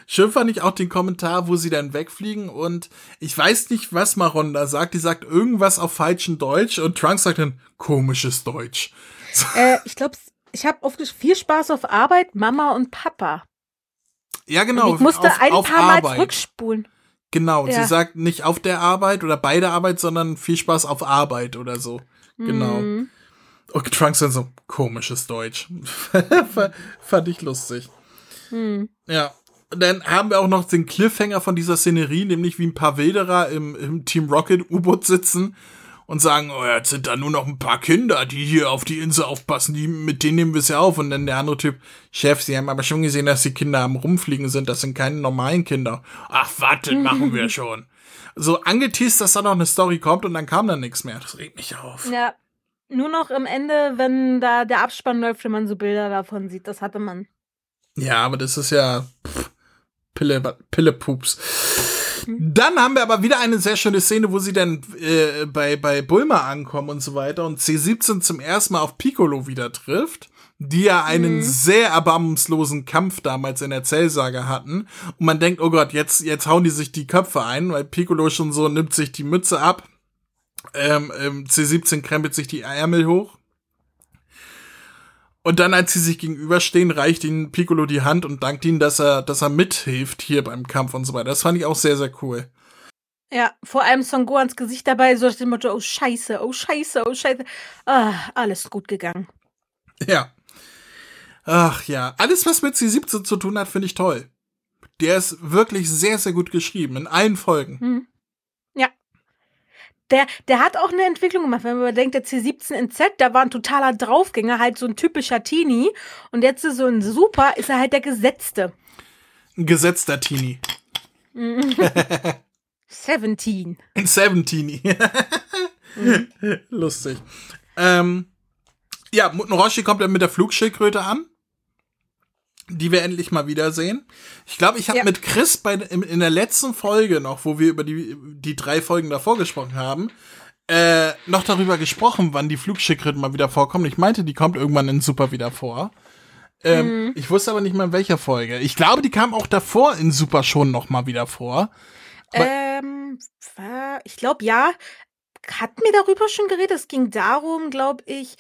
Schön fand ich auch den Kommentar, wo sie dann wegfliegen und ich weiß nicht, was Maron da sagt. Die sagt irgendwas auf falschem Deutsch und Trunks sagt dann komisches Deutsch. Äh, ich glaube, ich habe oft viel Spaß auf Arbeit, Mama und Papa. Ja, genau. Und ich musste auf, ein auf paar Arbeit. Mal zurückspulen. Genau, ja. sie sagt nicht auf der Arbeit oder bei der Arbeit, sondern viel Spaß auf Arbeit oder so. Genau. Mhm. Und Trunks dann so komisches Deutsch. Fand ich lustig. Hm. Ja. Dann haben wir auch noch den Cliffhanger von dieser Szenerie, nämlich wie ein paar Wilderer im, im Team Rocket U-Boot sitzen und sagen, oh, jetzt sind da nur noch ein paar Kinder, die hier auf die Insel aufpassen, die, mit denen nehmen wir es ja auf. Und dann der andere Typ, Chef, Sie haben aber schon gesehen, dass die Kinder am Rumfliegen sind, das sind keine normalen Kinder. Ach, warte, machen wir schon. So angeteased, dass da noch eine Story kommt und dann kam dann nichts mehr. Das regt mich auf. Ja. Nur noch am Ende, wenn da der Abspann läuft, wenn man so Bilder davon sieht, das hatte man. Ja, aber das ist ja pff, Pille, Pillepups. Dann haben wir aber wieder eine sehr schöne Szene, wo sie dann äh, bei, bei Bulma ankommen und so weiter und C17 zum ersten Mal auf Piccolo wieder trifft, die ja einen Mhm. sehr erbarmungslosen Kampf damals in der Zellsage hatten. Und man denkt, oh Gott, jetzt, jetzt hauen die sich die Köpfe ein, weil Piccolo schon so nimmt sich die Mütze ab. Ähm, ähm, C17 krempelt sich die Ärmel hoch. Und dann, als sie sich gegenüberstehen, reicht ihnen Piccolo die Hand und dankt ihnen, dass er, dass er mithilft hier beim Kampf und so weiter. Das fand ich auch sehr, sehr cool. Ja, vor allem Son Gohans Gesicht dabei, so nach dem Motto, oh Scheiße, oh Scheiße, oh Scheiße. Ah, alles gut gegangen. Ja. Ach ja, alles, was mit C17 zu tun hat, finde ich toll. Der ist wirklich sehr, sehr gut geschrieben, in allen Folgen. Hm. Der, der hat auch eine Entwicklung gemacht, wenn man überdenkt, der C17 in Z, da war ein totaler Draufgänger, halt so ein typischer Teenie. Und jetzt ist so ein Super, ist er halt der Gesetzte. Ein gesetzter Teenie. 17. Ein Seventeenie. Lustig. Ähm, ja, Muten Roshi kommt dann mit der Flugschildkröte an. Die wir endlich mal wiedersehen. Ich glaube, ich habe Ja. mit Chris bei, in, in der letzten Folge noch, wo wir über die, die drei Folgen davor gesprochen haben, äh, noch darüber gesprochen, wann die Flugschildkröte mal wieder vorkommt. Ich meinte, die kommt irgendwann in Super wieder vor. Ähm, Ich wusste aber nicht mal in welcher Folge. Ich glaube, die kam auch davor in Super schon noch mal wieder vor. Aber- Ähm, ich glaube, ja. Hatten wir darüber schon geredet? Es ging darum, glaube ich,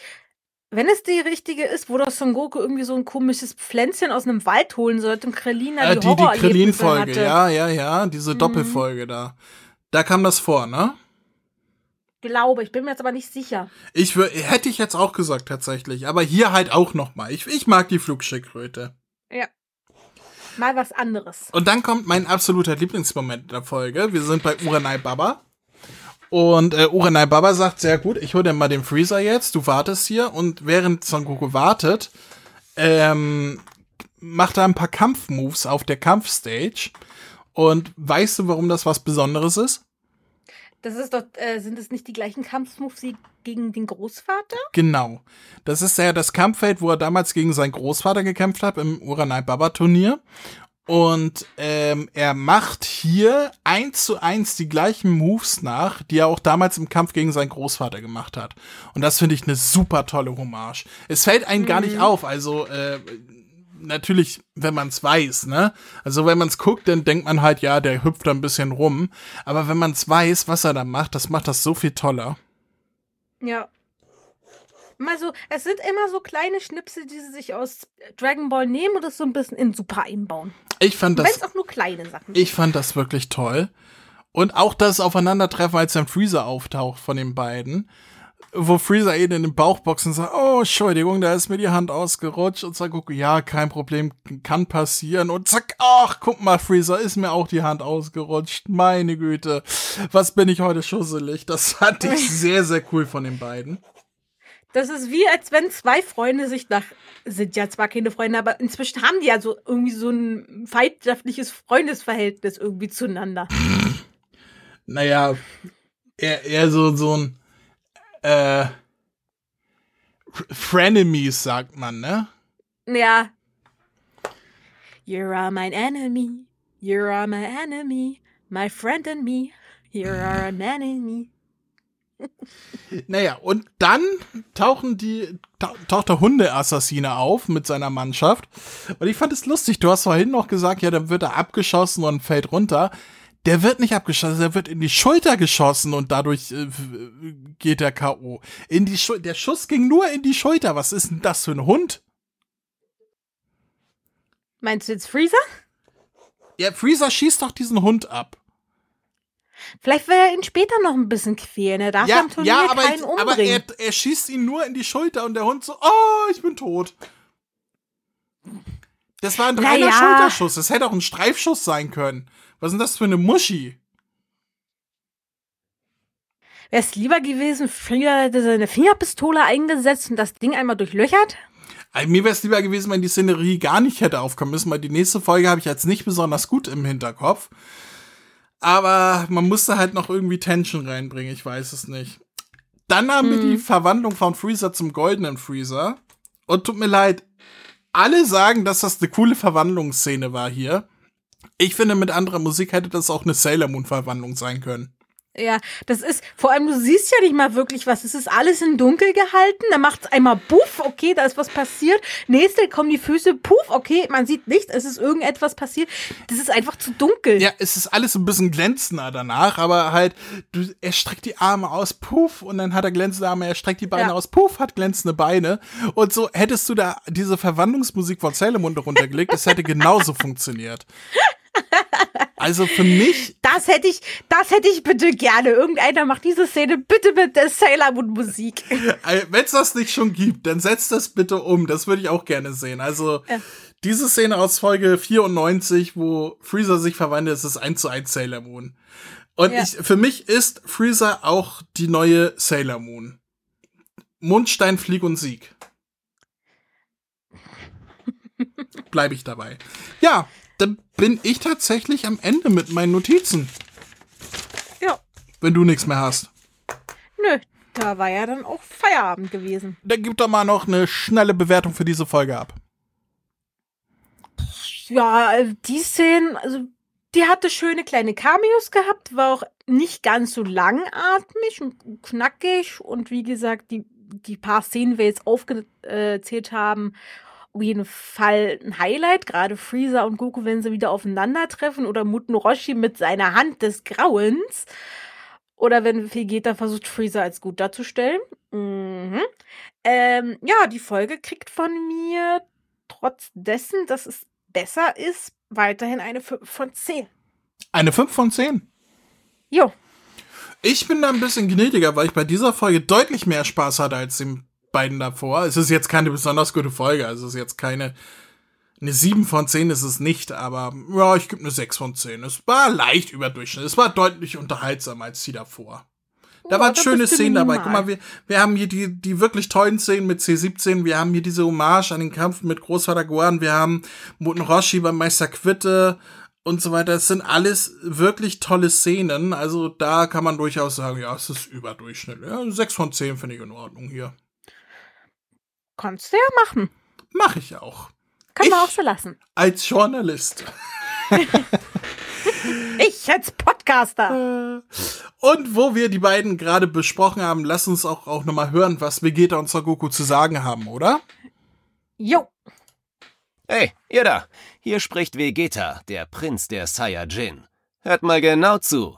wenn es die richtige ist, wo doch Son Goku irgendwie so ein komisches Pflänzchen aus einem Wald holen sollte und Krillina Äh, die die die Horrorerlebnisse Krillin-Folge, ja, ja, ja, diese Mhm. Doppelfolge da. Da kam das vor, ne? Glaube, ich bin mir jetzt aber nicht sicher. Ich hätte ich jetzt auch gesagt tatsächlich, aber hier halt auch noch mal. Ich, ich mag die Flugschildkröte. Ja. Mal was anderes. Und dann kommt mein absoluter Lieblingsmoment der Folge. Wir sind bei Uranai Baba. Und äh, Uranai Baba sagt, sehr gut, ich hol dir mal den Freezer jetzt, du wartest hier. Und während Son Goku wartet, ähm, macht er ein paar Kampfmoves auf der Kampfstage. Und weißt du, warum das was Besonderes ist? Das ist doch, äh, sind es nicht die gleichen Kampfmoves wie gegen den Großvater? Genau. Das ist ja das Kampffeld, wo er damals gegen seinen Großvater gekämpft hat im Uranai Baba Turnier. Und ähm, er macht hier eins zu eins die gleichen Moves nach, die er auch damals im Kampf gegen seinen Großvater gemacht hat. Und das finde ich eine super tolle Hommage. Es fällt einem gar nicht auf. Also äh, natürlich, wenn man es weiß, ne? Also wenn man es guckt, dann denkt man halt, ja, der hüpft da ein bisschen rum. Aber wenn man es weiß, was er da macht, das macht das so viel toller. Ja. Mal so, es sind immer so kleine Schnipsel, die sie sich aus Dragon Ball nehmen und das so ein bisschen in Super einbauen. Ich fand Wenn das es auch nur kleine Sachen. Ich fand das wirklich toll. Und auch das Aufeinandertreffen, als dann Freezer auftaucht von den beiden, wo Freezer ihn in den Bauch boxt und sagt, oh, Entschuldigung, da ist mir die Hand ausgerutscht. Und sagt ja, kein Problem, kann passieren. Und zack, ach, guck mal, Freezer, ist mir auch die Hand ausgerutscht. Meine Güte, was bin ich heute schusselig. Das fand ich sehr, sehr cool von den beiden. Das ist wie, als wenn zwei Freunde sich nach, sind ja zwar keine Freunde, aber inzwischen haben die ja so irgendwie so ein feindschaftliches Freundesverhältnis irgendwie zueinander. Naja, eher, eher so, so ein, äh, Frenemies, sagt man, ne? Ja. You are my enemy. You are my enemy. My friend and me. You are an enemy. Naja, und dann tauchen die, ta taucht der Hundeassassine auf mit seiner Mannschaft. Und ich fand es lustig. Du hast vorhin noch gesagt, ja, dann wird er abgeschossen und fällt runter. Der wird nicht abgeschossen, der wird in die Schulter geschossen und dadurch äh, geht der K.O. In die Schul der Schuss ging nur in die Schulter. Was ist denn das für ein Hund? Meinst du jetzt Freezer? Ja, Freezer schießt doch diesen Hund ab. Vielleicht will er ihn später noch ein bisschen quälen. Er darf ja, am Turnier ja, aber, keinen ich, aber umbringen. er, er schießt ihn nur in die Schulter und der Hund so, oh, ich bin tot. Das war ein reiner naja. Schulterschuss. Das hätte auch ein Streifschuss sein können. Was ist denn das für eine Muschi? Wäre es lieber gewesen, früher hätte seine Fingerpistole eingesetzt und das Ding einmal durchlöchert? Also mir wäre es lieber gewesen, wenn die Szenerie gar nicht hätte aufkommen müssen, weil die nächste Folge habe ich jetzt nicht besonders gut im Hinterkopf. Aber man musste halt noch irgendwie Tension reinbringen, ich weiß es nicht. Dann haben hm. wir die mhm. Verwandlung von Freezer zum goldenen Freezer. Und tut mir leid, alle sagen, dass das eine coole Verwandlungsszene war hier. Ich finde, mit anderer Musik hätte das auch eine Sailor Moon Verwandlung sein können. Ja, das ist, vor allem, du siehst ja nicht mal wirklich was. Es ist alles in dunkel gehalten. Da macht's einmal puff, okay, da ist was passiert. Nächste kommen die Füße, puff, okay, man sieht nichts, es ist irgendetwas passiert. Das ist einfach zu dunkel. Ja, es ist alles ein bisschen glänzender danach, aber halt, du, er streckt die Arme aus, puff, und dann hat er glänzende Arme, er streckt die Beine ja. aus, puff, hat glänzende Beine. Und so hättest du da diese Verwandlungsmusik von Sailor Moon runtergelegt, es hätte genauso funktioniert. Also für mich. Das hätte ich, das hätte ich bitte gerne. Irgendeiner macht diese Szene bitte mit der Sailor Moon Musik. Wenn es das nicht schon gibt, dann setzt das bitte um. Das würde ich auch gerne sehen. Also ja. diese Szene aus Folge 94, wo Freezer sich verwandelt, ist es 1 zu 1 Sailor Moon. Und ja. ich, für mich ist Freezer auch die neue Sailor Moon. Mundstein, Flieg und Sieg. Bleibe ich dabei. Ja, dann bin ich tatsächlich am Ende mit meinen Notizen. Ja. Wenn du nichts mehr hast. Nö, da war ja dann auch Feierabend gewesen. Dann gib doch mal noch eine schnelle Bewertung für diese Folge ab. Ja, die Szenen, also die hatte schöne kleine Cameos gehabt, war auch nicht ganz so langatmig und knackig und wie gesagt, die, die paar Szenen, die wir jetzt aufgezählt haben, auf jeden Fall ein Highlight, gerade Freezer und Goku, wenn sie wieder aufeinandertreffen oder Muten Roshi mit seiner Hand des Grauens. Oder wenn Vegeta versucht, Freezer als gut darzustellen. Mhm. Ähm, ja, die Folge kriegt von mir trotz dessen, dass es besser ist, weiterhin eine 5 von 10. Eine 5 von 10? Jo. Ich bin da ein bisschen gnädiger, weil ich bei dieser Folge deutlich mehr Spaß hatte als im beiden davor. Es ist jetzt keine besonders gute Folge, also es ist jetzt keine eine 7 von 10 ist es nicht, aber ja, ich gebe eine 6 von 10. Es war leicht überdurchschnittlich. Es war deutlich unterhaltsamer als die davor. Da oh, waren schöne Szenen dabei. Guck mal, wir, wir haben hier die, die wirklich tollen Szenen mit C17. Wir haben hier diese Hommage an den Kampf mit Großvater Gohan. Wir haben Muten Roshi beim Meister Quitte und so weiter. Es sind alles wirklich tolle Szenen. Also da kann man durchaus sagen, ja, es ist überdurchschnittlich. Ja, 6 von 10 finde ich in Ordnung hier. Kannst du ja machen. Mach ich auch. Kann man auch so lassen. Als Journalist. ich als Podcaster. Äh, und wo wir die beiden gerade besprochen haben, lass uns auch, auch nochmal hören, was Vegeta und Sagoku zu sagen haben, oder? Jo. Hey, ihr da. Hier spricht Vegeta, der Prinz der Saiyajin. Hört mal genau zu.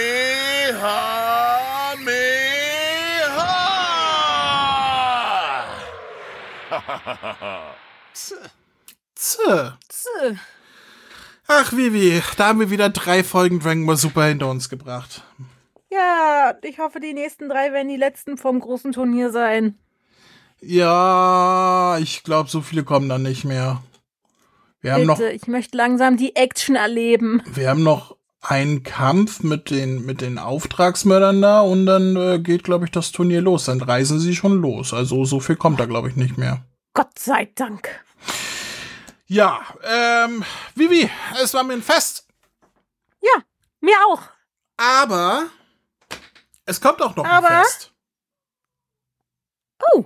Z. Z. Ach, Vivi, da haben wir wieder drei Folgen Dragon Ball Super hinter uns gebracht. Ja, ich hoffe, die nächsten drei werden die letzten vom großen Turnier sein. Ja, ich glaube, so viele kommen dann nicht mehr. Wir haben Bitte, noch, ich möchte langsam die Action erleben. wir haben noch einen Kampf mit den, mit den Auftragsmördern da und dann äh, geht, glaube ich, das Turnier los. Dann reisen sie schon los. Also so viel kommt da, glaube ich, nicht mehr. Gott sei Dank. Ja, ähm, Vivi, es war mir ein Fest. Ja, mir auch. Aber es kommt auch noch Aber? ein Fest. Oh,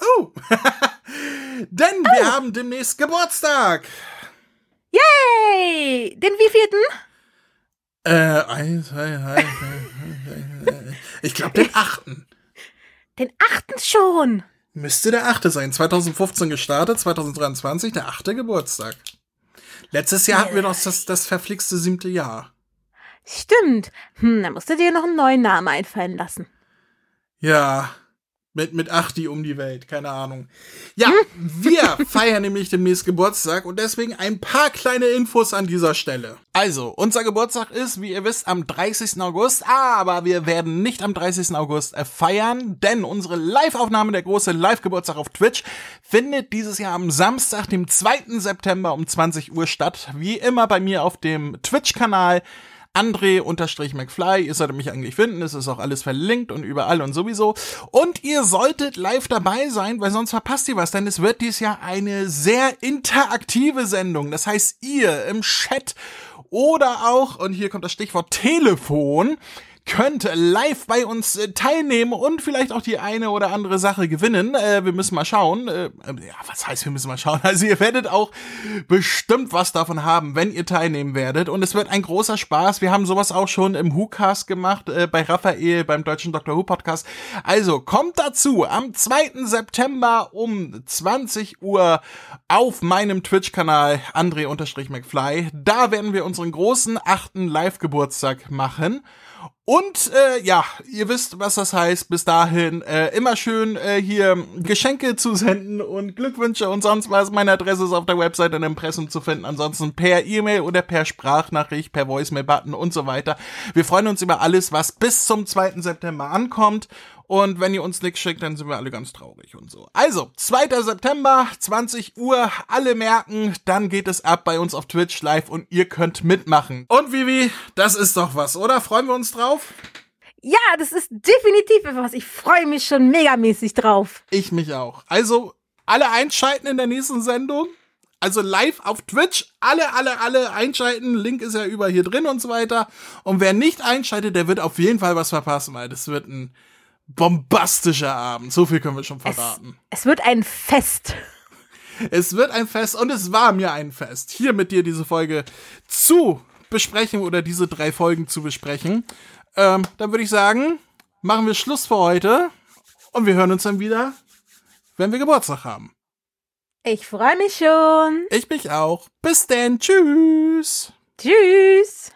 Oh. Denn wir haben demnächst Geburtstag. hey, den wievielten? Äh, eins, zwei, drei, vier, fünf, ich glaube den achten. Den achten schon. Müsste der achte sein. 2015 gestartet, 2023 der achte Geburtstag. Letztes Jahr hatten wir noch das, das verflixte siebte Jahr. Stimmt. Hm, dann musst du dir noch einen neuen Namen einfallen lassen. Ja, mit, mit Achti um die Welt, keine Ahnung. Ja, wir feiern nämlich demnächst Geburtstag und deswegen ein paar kleine Infos an dieser Stelle. Also, unser Geburtstag ist, wie ihr wisst, am 30. August, aber wir werden nicht am 30. August äh, feiern, denn unsere Live-Aufnahme, der große Live-Geburtstag auf Twitch, findet dieses Jahr am Samstag, dem 2. September um 20 Uhr statt. Wie immer bei mir auf dem Twitch-Kanal. André-McFly, ihr solltet mich eigentlich finden, es ist auch alles verlinkt und überall und sowieso. Und ihr solltet live dabei sein, weil sonst verpasst ihr was, denn es wird dieses Jahr eine sehr interaktive Sendung. Das heißt, ihr im Chat oder auch, und hier kommt das Stichwort Telefon, könnt live bei uns äh, teilnehmen und vielleicht auch die eine oder andere Sache gewinnen. Äh, wir müssen mal schauen. Äh, ja, was heißt, wir müssen mal schauen? Also ihr werdet auch bestimmt was davon haben, wenn ihr teilnehmen werdet. Und es wird ein großer Spaß. Wir haben sowas auch schon im WhoCast gemacht, äh, bei Raphael, beim deutschen Dr. Who Podcast. Also kommt dazu am 2. September um 20 Uhr auf meinem Twitch-Kanal André-McFly. Da werden wir unseren großen achten Live-Geburtstag machen. Und äh, ja, ihr wisst, was das heißt. Bis dahin äh, immer schön äh, hier Geschenke zu senden und Glückwünsche und sonst was. Meine Adresse ist auf der Website im Impressum zu finden. Ansonsten per E-Mail oder per Sprachnachricht, per Voicemail-Button und so weiter. Wir freuen uns über alles, was bis zum 2. September ankommt. Und wenn ihr uns nichts schickt, dann sind wir alle ganz traurig und so. Also, 2. September, 20 Uhr, alle merken, dann geht es ab bei uns auf Twitch live und ihr könnt mitmachen. Und Vivi, das ist doch was, oder? Freuen wir uns drauf? Ja, das ist definitiv etwas. Ich freue mich schon megamäßig drauf. Ich mich auch. Also, alle einschalten in der nächsten Sendung. Also live auf Twitch, alle, alle, alle einschalten. Link ist ja über hier drin und so weiter. Und wer nicht einschaltet, der wird auf jeden Fall was verpassen, weil das wird ein bombastischer Abend. So viel können wir schon verraten. Es wird ein Fest. Es wird ein Fest und es war mir ein Fest, hier mit dir diese Folge zu besprechen oder diese drei Folgen zu besprechen. Ähm, dann würde ich sagen, machen wir Schluss für heute und wir hören uns dann wieder, wenn wir Geburtstag haben. Ich freue mich schon. Ich mich auch. Bis denn. Tschüss. Tschüss.